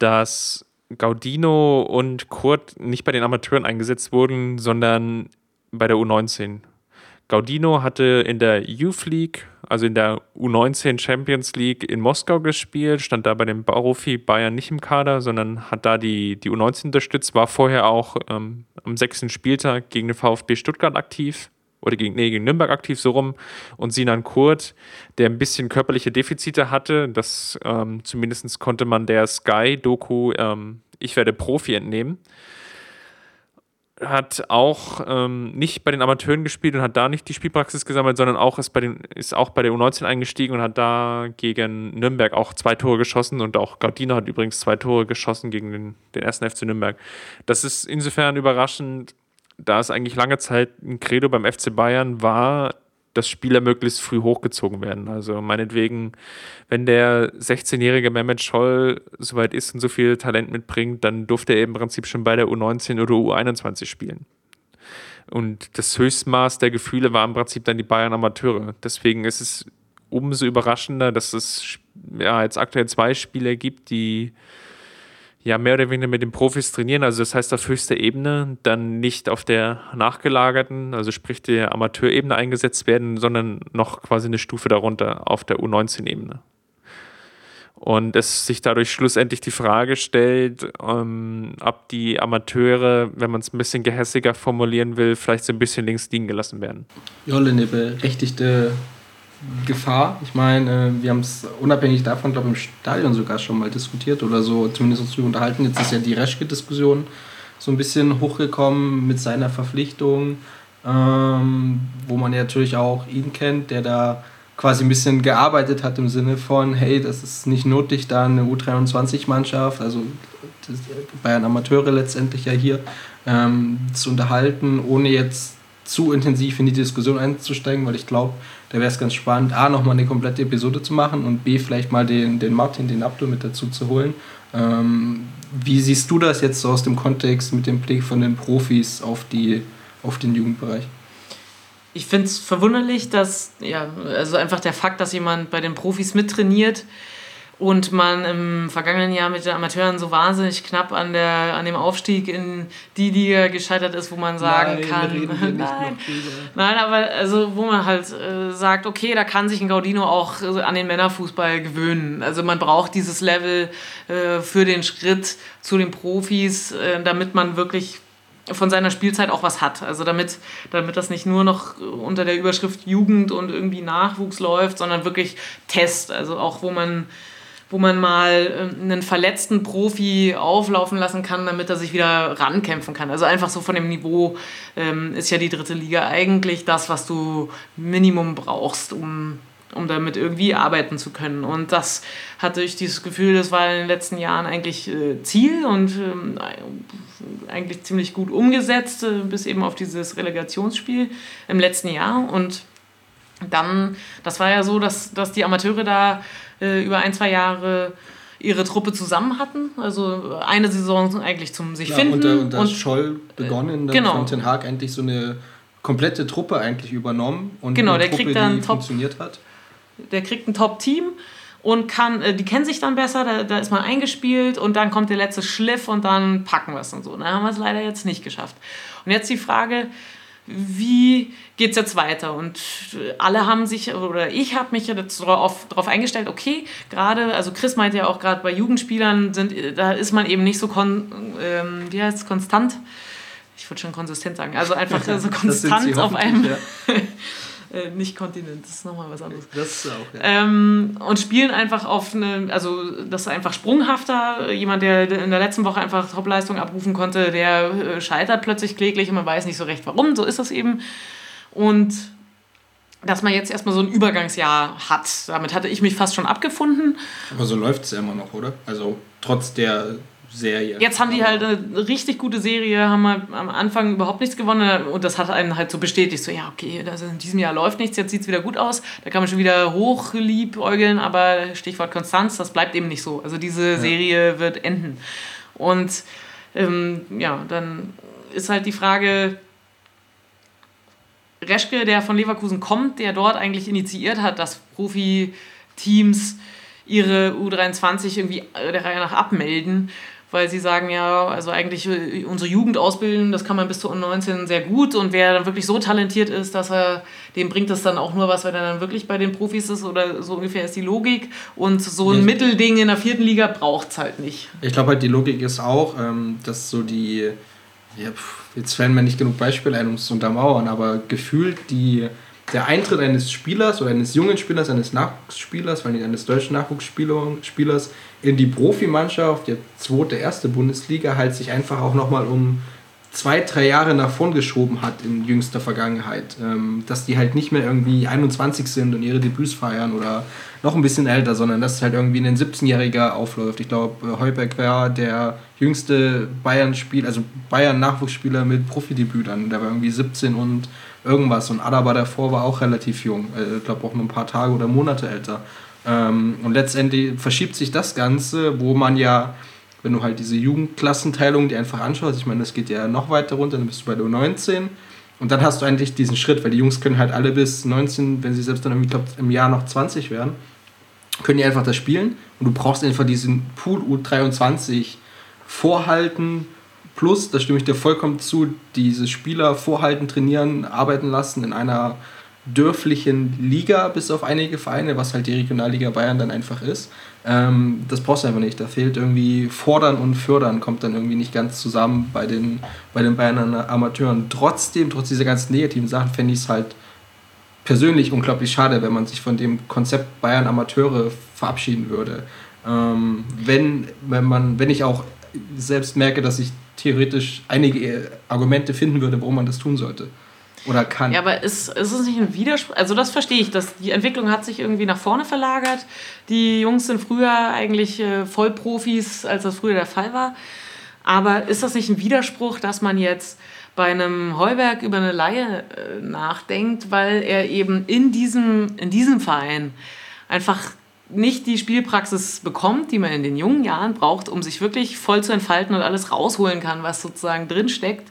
Speaker 4: dass Gaudino und Kurt nicht bei den Amateuren eingesetzt wurden, sondern bei der U19. Gaudino hatte in der Youth League, also in der U19 Champions League in Moskau gespielt, stand da bei dem Profi Bayern nicht im Kader, sondern hat da die, die U19 unterstützt, war vorher auch ähm, am sechsten Spieltag gegen den VfB Stuttgart aktiv oder gegen, nee, gegen Nürnberg aktiv so rum. Und Sinan Kurt, der ein bisschen körperliche Defizite hatte, das ähm, zumindest konnte man der Sky-Doku ähm, Ich werde Profi entnehmen hat auch ähm, nicht bei den Amateuren gespielt und hat da nicht die Spielpraxis gesammelt, sondern auch ist, bei den, ist auch bei der U19 eingestiegen und hat da gegen Nürnberg auch zwei Tore geschossen und auch Gardino hat übrigens zwei Tore geschossen gegen den, den ersten FC Nürnberg. Das ist insofern überraschend, da es eigentlich lange Zeit ein Credo beim FC Bayern war, dass Spieler möglichst früh hochgezogen werden. Also meinetwegen, wenn der 16-jährige Mehmet Scholl soweit ist und so viel Talent mitbringt, dann durfte er im Prinzip schon bei der U19 oder U21 spielen. Und das Höchstmaß der Gefühle war im Prinzip dann die Bayern Amateure. Deswegen ist es umso überraschender, dass es ja, jetzt aktuell zwei Spieler gibt, die ja mehr oder weniger mit den Profis trainieren, also das heißt auf höchster Ebene, dann nicht auf der nachgelagerten, also sprich der Amateurebene eingesetzt werden, sondern noch quasi eine Stufe darunter auf der U19-Ebene. Und es sich dadurch schlussendlich die Frage stellt, ähm, ob die Amateure, wenn man es ein bisschen gehässiger formulieren will, vielleicht so ein bisschen links liegen gelassen werden.
Speaker 2: Jolle, eine berechtigte Gefahr. Ich meine, äh, wir haben es unabhängig davon, glaube ich, im Stadion sogar schon mal diskutiert oder so, zumindest uns unterhalten. Jetzt ist ja die Reschke-Diskussion so ein bisschen hochgekommen mit seiner Verpflichtung, ähm, wo man ja natürlich auch ihn kennt, der da quasi ein bisschen gearbeitet hat im Sinne von, hey, das ist nicht nötig, da eine U23-Mannschaft, also Bayern Amateure letztendlich ja hier, ähm, zu unterhalten, ohne jetzt zu intensiv in die Diskussion einzusteigen, weil ich glaube, da wäre es ganz spannend, A, nochmal eine komplette Episode zu machen und B, vielleicht mal den, den Martin, den Abdul mit dazu zu holen. Ähm, wie siehst du das jetzt so aus dem Kontext mit dem Blick von den Profis auf, die, auf den Jugendbereich?
Speaker 3: Ich finde es verwunderlich, dass, ja, also einfach der Fakt, dass jemand bei den Profis mittrainiert, und man im vergangenen Jahr mit den Amateuren so wahnsinnig knapp an, der, an dem Aufstieg in die Liga gescheitert ist, wo man sagen nein, kann, [laughs] nein, nein, aber also wo man halt äh, sagt, okay, da kann sich ein Gaudino auch äh, an den Männerfußball gewöhnen. Also man braucht dieses Level äh, für den Schritt zu den Profis, äh, damit man wirklich von seiner Spielzeit auch was hat. Also damit, damit das nicht nur noch unter der Überschrift Jugend und irgendwie Nachwuchs läuft, sondern wirklich Test. Also auch wo man wo man mal ähm, einen verletzten Profi auflaufen lassen kann, damit er sich wieder rankämpfen kann. Also einfach so von dem Niveau ähm, ist ja die dritte Liga eigentlich das, was du Minimum brauchst, um, um damit irgendwie arbeiten zu können. Und das hatte ich dieses Gefühl, das war in den letzten Jahren eigentlich äh, Ziel und ähm, eigentlich ziemlich gut umgesetzt, äh, bis eben auf dieses Relegationsspiel im letzten Jahr. Und dann, das war ja so, dass, dass die Amateure da äh, über ein, zwei Jahre ihre Truppe zusammen hatten. Also eine Saison eigentlich zum sich
Speaker 2: ja,
Speaker 3: finden.
Speaker 2: Unter, unter und Scholl begonnen, dann
Speaker 3: genau.
Speaker 2: von Ten Hag endlich so eine komplette Truppe eigentlich übernommen und
Speaker 3: genau,
Speaker 2: eine
Speaker 3: der
Speaker 2: Truppe,
Speaker 3: kriegt dann
Speaker 2: die
Speaker 3: Top,
Speaker 2: funktioniert hat.
Speaker 3: Der kriegt ein Top-Team und kann, äh, die kennen sich dann besser, da, da ist man eingespielt und dann kommt der letzte Schliff und dann packen wir es und so. Da haben wir es leider jetzt nicht geschafft. Und jetzt die Frage, wie geht es jetzt weiter? Und alle haben sich, oder ich habe mich jetzt darauf, eingestellt, okay, gerade, also Chris meinte ja auch gerade bei Jugendspielern, sind, da ist man eben nicht so, kon, ähm, wie heißt konstant. Ich würde schon konsistent sagen, also einfach [laughs] so konstant auf einem. Ja. [laughs] Äh, nicht Kontinent, das ist nochmal was anderes.
Speaker 2: Das ist auch, ja.
Speaker 3: Ähm, und spielen einfach auf eine, also das ist einfach sprunghafter. Jemand, der in der letzten Woche einfach Topleistung abrufen konnte, der äh, scheitert plötzlich kläglich und man weiß nicht so recht warum. So ist das eben. Und dass man jetzt erstmal so ein Übergangsjahr hat. Damit hatte ich mich fast schon abgefunden.
Speaker 2: Aber so läuft es ja immer noch, oder? Also trotz der Serie.
Speaker 3: Jetzt haben die halt eine richtig gute Serie, haben wir am Anfang überhaupt nichts gewonnen und das hat einen halt so bestätigt, so ja, okay, also in diesem Jahr läuft nichts, jetzt sieht es wieder gut aus, da kann man schon wieder hochliebäugeln, aber Stichwort Konstanz, das bleibt eben nicht so. Also diese ja. Serie wird enden. Und ähm, ja, dann ist halt die Frage, Reschke, der von Leverkusen kommt, der dort eigentlich initiiert hat, dass Profiteams ihre U23 irgendwie der Reihe nach abmelden weil sie sagen ja, also eigentlich äh, unsere Jugend ausbilden, das kann man bis zu U19 sehr gut und wer dann wirklich so talentiert ist, dass er, dem bringt das dann auch nur was, wenn er dann wirklich bei den Profis ist oder so ungefähr ist die Logik und so ein ja. Mittelding in der vierten Liga braucht es halt nicht.
Speaker 2: Ich glaube halt die Logik ist auch, ähm, dass so die, ja, jetzt fallen mir nicht genug Beispiele ein, um es zu untermauern, aber gefühlt die der Eintritt eines Spielers oder eines jungen Spielers, eines Nachwuchsspielers, weil nicht eines deutschen Nachwuchsspielers in die Profimannschaft, die zweite, erste Bundesliga, halt sich einfach auch nochmal um zwei, drei Jahre nach vorn geschoben hat in jüngster Vergangenheit. Ähm, dass die halt nicht mehr irgendwie 21 sind und ihre Debüts feiern oder noch ein bisschen älter, sondern dass halt irgendwie ein 17-Jähriger aufläuft. Ich glaube, Heuberg war der jüngste Bayern-Spieler, also Bayern-Nachwuchsspieler mit Profidebüt dann. Der war irgendwie 17 und irgendwas. Und Adaba davor war auch relativ jung. Äh, ich glaube auch nur ein paar Tage oder Monate älter. Ähm, und letztendlich verschiebt sich das Ganze, wo man ja, wenn du halt diese Jugendklassenteilung dir einfach anschaust, ich meine, das geht ja noch weiter runter, dann bist du bei der 19 und dann hast du eigentlich diesen Schritt, weil die Jungs können halt alle bis 19, wenn sie selbst dann irgendwie, glaub, im Jahr noch 20 werden, können die einfach das spielen. Und du brauchst einfach diesen Pool U23 vorhalten, Plus, da stimme ich dir vollkommen zu, diese Spieler vorhalten, trainieren, arbeiten lassen in einer dörflichen Liga, bis auf einige Vereine, was halt die Regionalliga Bayern dann einfach ist. Ähm, das brauchst du einfach nicht. Da fehlt irgendwie Fordern und Fördern, kommt dann irgendwie nicht ganz zusammen bei den, bei den Bayern Amateuren. Trotzdem, trotz dieser ganzen negativen Sachen, fände ich es halt persönlich unglaublich schade, wenn man sich von dem Konzept Bayern Amateure verabschieden würde. Ähm, wenn, wenn, man, wenn ich auch selbst merke, dass ich theoretisch einige Argumente finden würde, warum man das tun sollte. Oder kann.
Speaker 3: Ja, aber ist, ist es nicht ein Widerspruch? Also, das verstehe ich. Dass die Entwicklung hat sich irgendwie nach vorne verlagert. Die Jungs sind früher eigentlich äh, Vollprofis, als das früher der Fall war. Aber ist das nicht ein Widerspruch, dass man jetzt bei einem Heuberg über eine Laie äh, nachdenkt, weil er eben in diesem, in diesem Verein einfach nicht die Spielpraxis bekommt, die man in den jungen Jahren braucht, um sich wirklich voll zu entfalten und alles rausholen kann, was sozusagen drin steckt,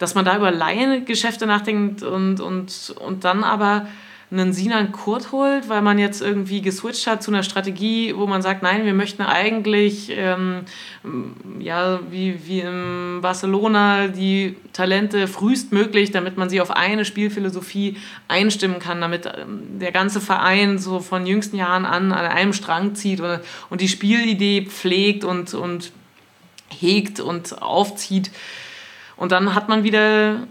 Speaker 3: dass man da über Laiengeschäfte nachdenkt und, und, und dann aber einen Sinan Kurt holt, weil man jetzt irgendwie geswitcht hat zu einer Strategie, wo man sagt, nein, wir möchten eigentlich, ähm, ja, wie, wie in Barcelona, die Talente frühestmöglich, damit man sie auf eine Spielphilosophie einstimmen kann, damit ähm, der ganze Verein so von jüngsten Jahren an an einem Strang zieht und, und die Spielidee pflegt und, und hegt und aufzieht. Und dann hat man wieder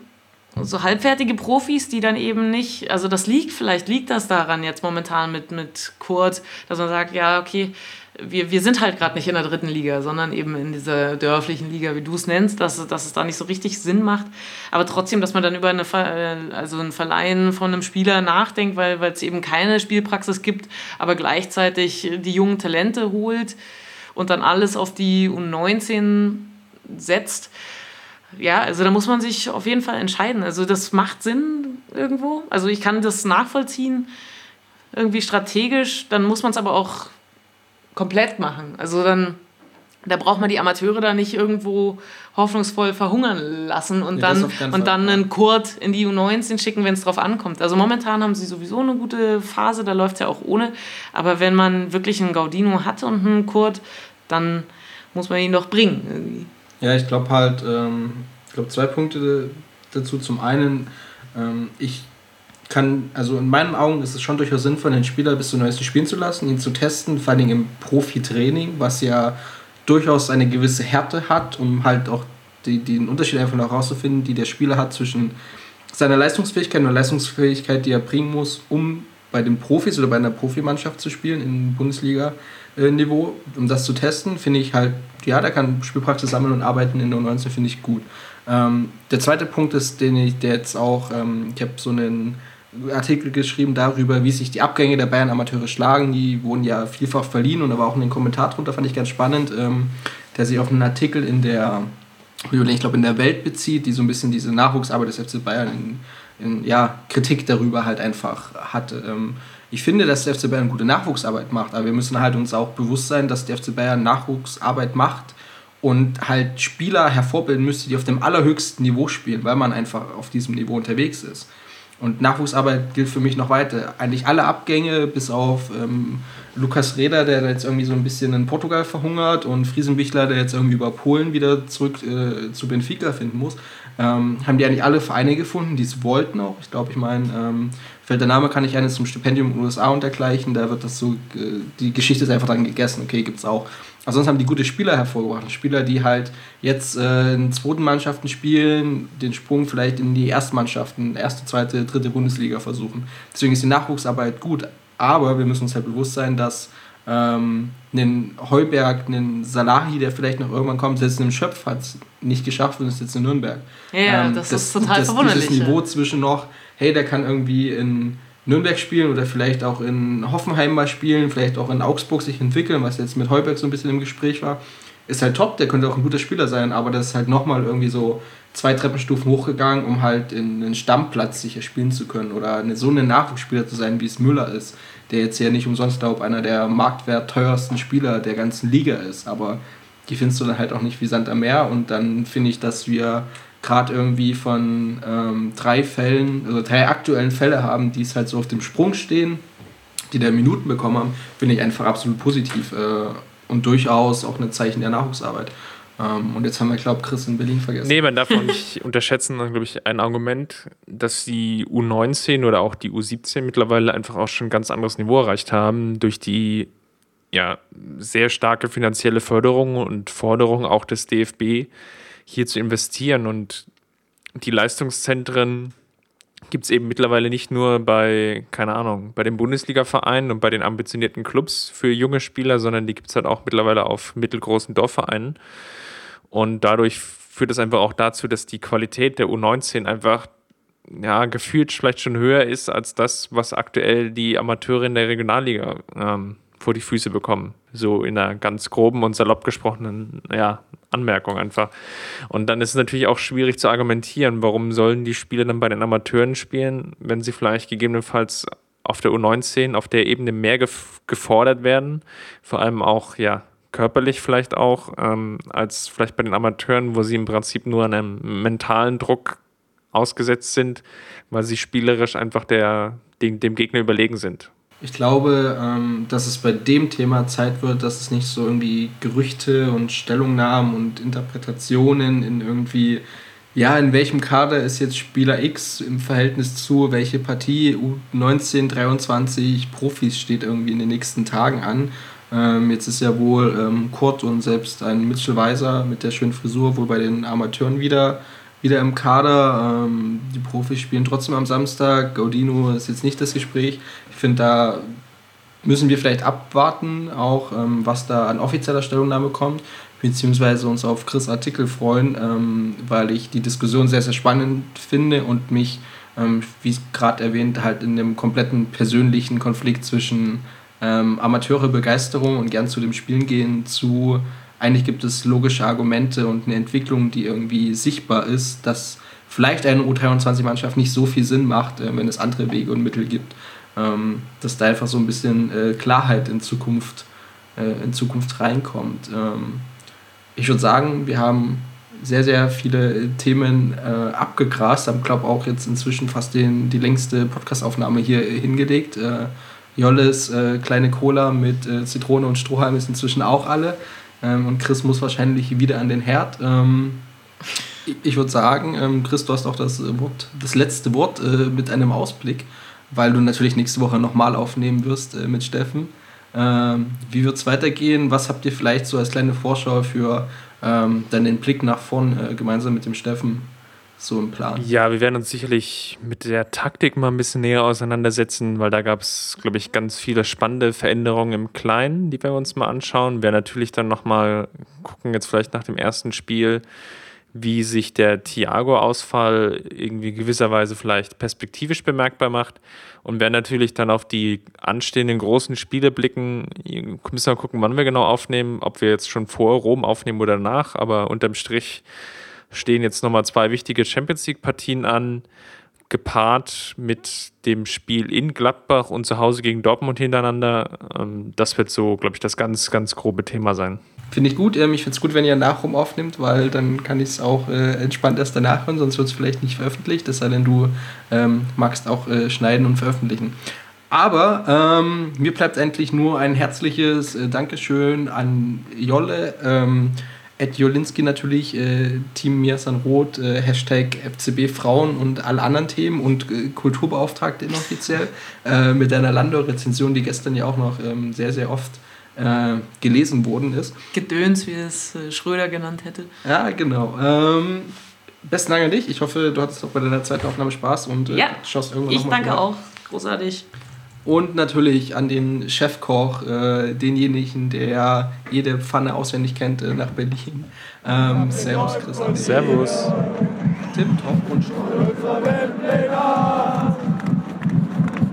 Speaker 3: so halbfertige Profis, die dann eben nicht, also das liegt, vielleicht liegt das daran jetzt momentan mit, mit Kurt, dass man sagt, ja, okay, wir, wir sind halt gerade nicht in der dritten Liga, sondern eben in dieser dörflichen Liga, wie du es nennst, dass, dass es da nicht so richtig Sinn macht. Aber trotzdem, dass man dann über eine also ein Verleihen von einem Spieler nachdenkt, weil es eben keine Spielpraxis gibt, aber gleichzeitig die jungen Talente holt und dann alles auf die U19 setzt. Ja, also da muss man sich auf jeden Fall entscheiden. Also das macht Sinn irgendwo. Also ich kann das nachvollziehen, irgendwie strategisch. Dann muss man es aber auch komplett machen. Also dann, da braucht man die Amateure da nicht irgendwo hoffnungsvoll verhungern lassen und ja, dann, und dann einen Kurt in die U19 schicken, wenn es drauf ankommt. Also momentan haben sie sowieso eine gute Phase, da läuft es ja auch ohne. Aber wenn man wirklich einen Gaudino hat und einen Kurt, dann muss man ihn doch bringen irgendwie.
Speaker 2: Ja, ich glaube halt, ähm, ich glaube zwei Punkte dazu. Zum einen, ähm, ich kann, also in meinen Augen ist es schon durchaus sinnvoll, den Spieler bis zum neuesten spielen zu lassen, ihn zu testen, vor allem im Profi-Training, was ja durchaus eine gewisse Härte hat, um halt auch die, den Unterschied einfach noch herauszufinden, die der Spieler hat zwischen seiner Leistungsfähigkeit und der Leistungsfähigkeit, die er bringen muss, um bei den Profis oder bei einer Profimannschaft zu spielen im Bundesliga-Niveau, um das zu testen, finde ich halt, ja, der kann Spielpraxis sammeln und arbeiten in der 19, finde ich gut. Ähm, der zweite Punkt ist, den ich, der jetzt auch, ähm, ich habe so einen Artikel geschrieben darüber, wie sich die Abgänge der Bayern Amateure schlagen. Die wurden ja vielfach verliehen und da war auch ein Kommentar drunter, fand ich ganz spannend, ähm, der sich auf einen Artikel in der, ich glaube, in der Welt bezieht, die so ein bisschen diese Nachwuchsarbeit des FC Bayern in, in ja, Kritik darüber halt einfach hatte. Ähm, ich finde, dass der FC Bayern gute Nachwuchsarbeit macht, aber wir müssen halt uns auch bewusst sein, dass der FC Bayern Nachwuchsarbeit macht und halt Spieler hervorbilden müsste, die auf dem allerhöchsten Niveau spielen, weil man einfach auf diesem Niveau unterwegs ist. Und Nachwuchsarbeit gilt für mich noch weiter. Eigentlich alle Abgänge, bis auf ähm, Lukas Reda, der jetzt irgendwie so ein bisschen in Portugal verhungert, und Friesenbichler, der jetzt irgendwie über Polen wieder zurück äh, zu Benfica finden muss, ähm, haben die eigentlich alle Vereine gefunden, die es wollten auch. Ich glaube, ich meine, ähm, fällt der Name kann ich eines zum Stipendium in den USA und dergleichen, da wird das so, äh, die Geschichte ist einfach dann gegessen, okay, gibt es auch. Aber sonst haben die gute Spieler hervorgebracht. Spieler, die halt jetzt äh, in zweiten Mannschaften spielen, den Sprung vielleicht in die Erstmannschaften, erste, zweite, dritte Bundesliga versuchen. Deswegen ist die Nachwuchsarbeit gut. Aber wir müssen uns halt bewusst sein, dass ähm, einen Heuberg, einen Salahi, der vielleicht noch irgendwann kommt, selbst einen Schöpf hat es nicht geschafft und ist jetzt in Nürnberg.
Speaker 3: Ja, ähm, das, das, ist total das, verwunderlich.
Speaker 2: Dieses Niveau zwischen noch, hey, der kann irgendwie in Nürnberg spielen oder vielleicht auch in Hoffenheim mal spielen, vielleicht auch in Augsburg sich entwickeln, was jetzt mit Heuberg so ein bisschen im Gespräch war, ist halt top, der könnte auch ein guter Spieler sein, aber das ist halt nochmal irgendwie so zwei Treppenstufen hochgegangen, um halt in einen Stammplatz sicher spielen zu können oder eine, so ein Nachwuchsspieler zu sein, wie es Müller ist, der jetzt ja nicht umsonst, glaube einer der marktwertteuersten Spieler der ganzen Liga ist, aber die findest du dann halt auch nicht wie Sand am Meer und dann finde ich, dass wir gerade irgendwie von ähm, drei Fällen, also drei aktuellen Fälle haben, die es halt so auf dem Sprung stehen, die da Minuten bekommen haben, finde ich einfach absolut positiv äh, und durchaus auch ein Zeichen der Nachwuchsarbeit. Ähm, und jetzt haben wir, glaube ich, Chris in Berlin vergessen.
Speaker 4: Nee, man darf auch [laughs] nicht unterschätzen, glaube ich, ein Argument, dass die U19 oder auch die U17 mittlerweile einfach auch schon ein ganz anderes Niveau erreicht haben durch die ja, sehr starke finanzielle Förderung und Forderung auch des DFB hier zu investieren. Und die Leistungszentren gibt es eben mittlerweile nicht nur bei, keine Ahnung, bei den Bundesliga-Vereinen und bei den ambitionierten Clubs für junge Spieler, sondern die gibt es halt auch mittlerweile auf mittelgroßen Dorfvereinen. Und dadurch führt es einfach auch dazu, dass die Qualität der U19 einfach ja, gefühlt vielleicht schon höher ist als das, was aktuell die Amateure in der Regionalliga ähm, vor die Füße bekommen. So in einer ganz groben und salopp gesprochenen ja, Anmerkung einfach. Und dann ist es natürlich auch schwierig zu argumentieren, warum sollen die Spieler dann bei den Amateuren spielen, wenn sie vielleicht gegebenenfalls auf der U19 auf der Ebene mehr gef gefordert werden, vor allem auch ja körperlich vielleicht auch, ähm, als vielleicht bei den Amateuren, wo sie im Prinzip nur einem mentalen Druck ausgesetzt sind, weil sie spielerisch einfach der, dem, dem Gegner überlegen sind.
Speaker 2: Ich glaube, ähm, dass es bei dem Thema Zeit wird, dass es nicht so irgendwie Gerüchte und Stellungnahmen und Interpretationen in irgendwie, ja, in welchem Kader ist jetzt Spieler X im Verhältnis zu, welche Partie U19, 23 Profis steht irgendwie in den nächsten Tagen an. Ähm, jetzt ist ja wohl ähm, Kurt und selbst ein Mitchell Weiser mit der schönen Frisur wohl bei den Amateuren wieder wieder im Kader. Ähm, die Profis spielen trotzdem am Samstag. Gaudino ist jetzt nicht das Gespräch. Ich finde, da müssen wir vielleicht abwarten, auch ähm, was da an offizieller Stellungnahme kommt, beziehungsweise uns auf Chris Artikel freuen, ähm, weil ich die Diskussion sehr, sehr spannend finde und mich, ähm, wie gerade erwähnt, halt in dem kompletten persönlichen Konflikt zwischen ähm, Amateure Begeisterung und gern zu dem Spielen gehen zu eigentlich gibt es logische Argumente und eine Entwicklung, die irgendwie sichtbar ist, dass vielleicht eine U23-Mannschaft nicht so viel Sinn macht, äh, wenn es andere Wege und Mittel gibt. Ähm, dass da einfach so ein bisschen äh, Klarheit in Zukunft, äh, in Zukunft reinkommt. Ähm, ich würde sagen, wir haben sehr, sehr viele Themen äh, abgegrast, haben, glaube auch jetzt inzwischen fast den, die längste Podcastaufnahme hier hingelegt. Jolles äh, kleine Cola mit äh, Zitrone und Strohhalm ist inzwischen auch alle. Ähm, und Chris muss wahrscheinlich wieder an den Herd. Ähm, ich würde sagen, ähm, Chris, du hast auch das, Wort, das letzte Wort äh, mit einem Ausblick, weil du natürlich nächste Woche nochmal aufnehmen wirst äh, mit Steffen. Ähm, wie wird es weitergehen? Was habt ihr vielleicht so als kleine Vorschau für ähm, dann den Blick nach vorn äh, gemeinsam mit dem Steffen so im Plan?
Speaker 4: Ja, wir werden uns sicherlich mit der Taktik mal ein bisschen näher auseinandersetzen, weil da gab es, glaube ich, ganz viele spannende Veränderungen im Kleinen, die wir uns mal anschauen. Wir werden natürlich dann nochmal gucken, jetzt vielleicht nach dem ersten Spiel, wie sich der Thiago-Ausfall irgendwie gewisserweise vielleicht perspektivisch bemerkbar macht. Und werden natürlich dann auf die anstehenden großen Spiele blicken. Müssen wir gucken, wann wir genau aufnehmen, ob wir jetzt schon vor Rom aufnehmen oder nach. Aber unterm Strich stehen jetzt nochmal zwei wichtige Champions League-Partien an, gepaart mit dem Spiel in Gladbach und zu Hause gegen Dortmund hintereinander. Ähm, das wird so, glaube ich, das ganz, ganz grobe Thema sein.
Speaker 2: Finde ich gut. Ähm, ich finde es gut, wenn ihr nach rum aufnimmt, weil dann kann ich es auch äh, entspannt erst danach hören, sonst wird es vielleicht nicht veröffentlicht, es sei denn, du ähm, magst auch äh, schneiden und veröffentlichen. Aber ähm, mir bleibt endlich nur ein herzliches äh, Dankeschön an Jolle. Ähm, Ed Jolinski natürlich, äh, Team Miasan Roth, äh, Hashtag FCB Frauen und alle anderen Themen und äh, Kulturbeauftragte inoffiziell äh, mit deiner Landor-Rezension, die gestern ja auch noch ähm, sehr, sehr oft äh, gelesen worden ist.
Speaker 3: Gedöns, wie es äh, Schröder genannt hätte.
Speaker 2: Ja, genau. Ähm, besten Dank an dich. Ich hoffe, du hattest auch bei deiner zweiten Aufnahme Spaß und
Speaker 3: ja,
Speaker 2: schaust
Speaker 3: irgendwann Ich danke auch. Großartig.
Speaker 2: Und natürlich an den Chefkoch, äh, denjenigen, der jede Pfanne auswendig kennt, äh, nach Berlin. Ähm, servus, Christian.
Speaker 4: Servus.
Speaker 2: Tim, Top und Unser Weltpläner,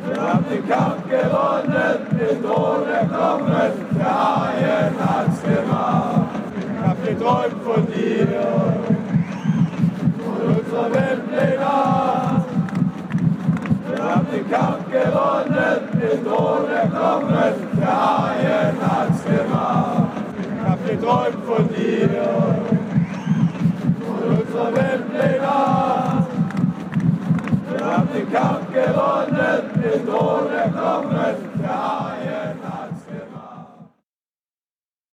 Speaker 2: wir haben den Kampf gewonnen, den Thron erkommen, der Haien hat's gemacht. Ich hab geträumt von dir und unserer Weltpläner. Haben den Kampf gewonnen, den Thron erkommen, der Haien hat's gemacht. Ich hab geträumt von dir und unserer Weltpläne. Wir haben den Kampf gewonnen, den Thron erkommen,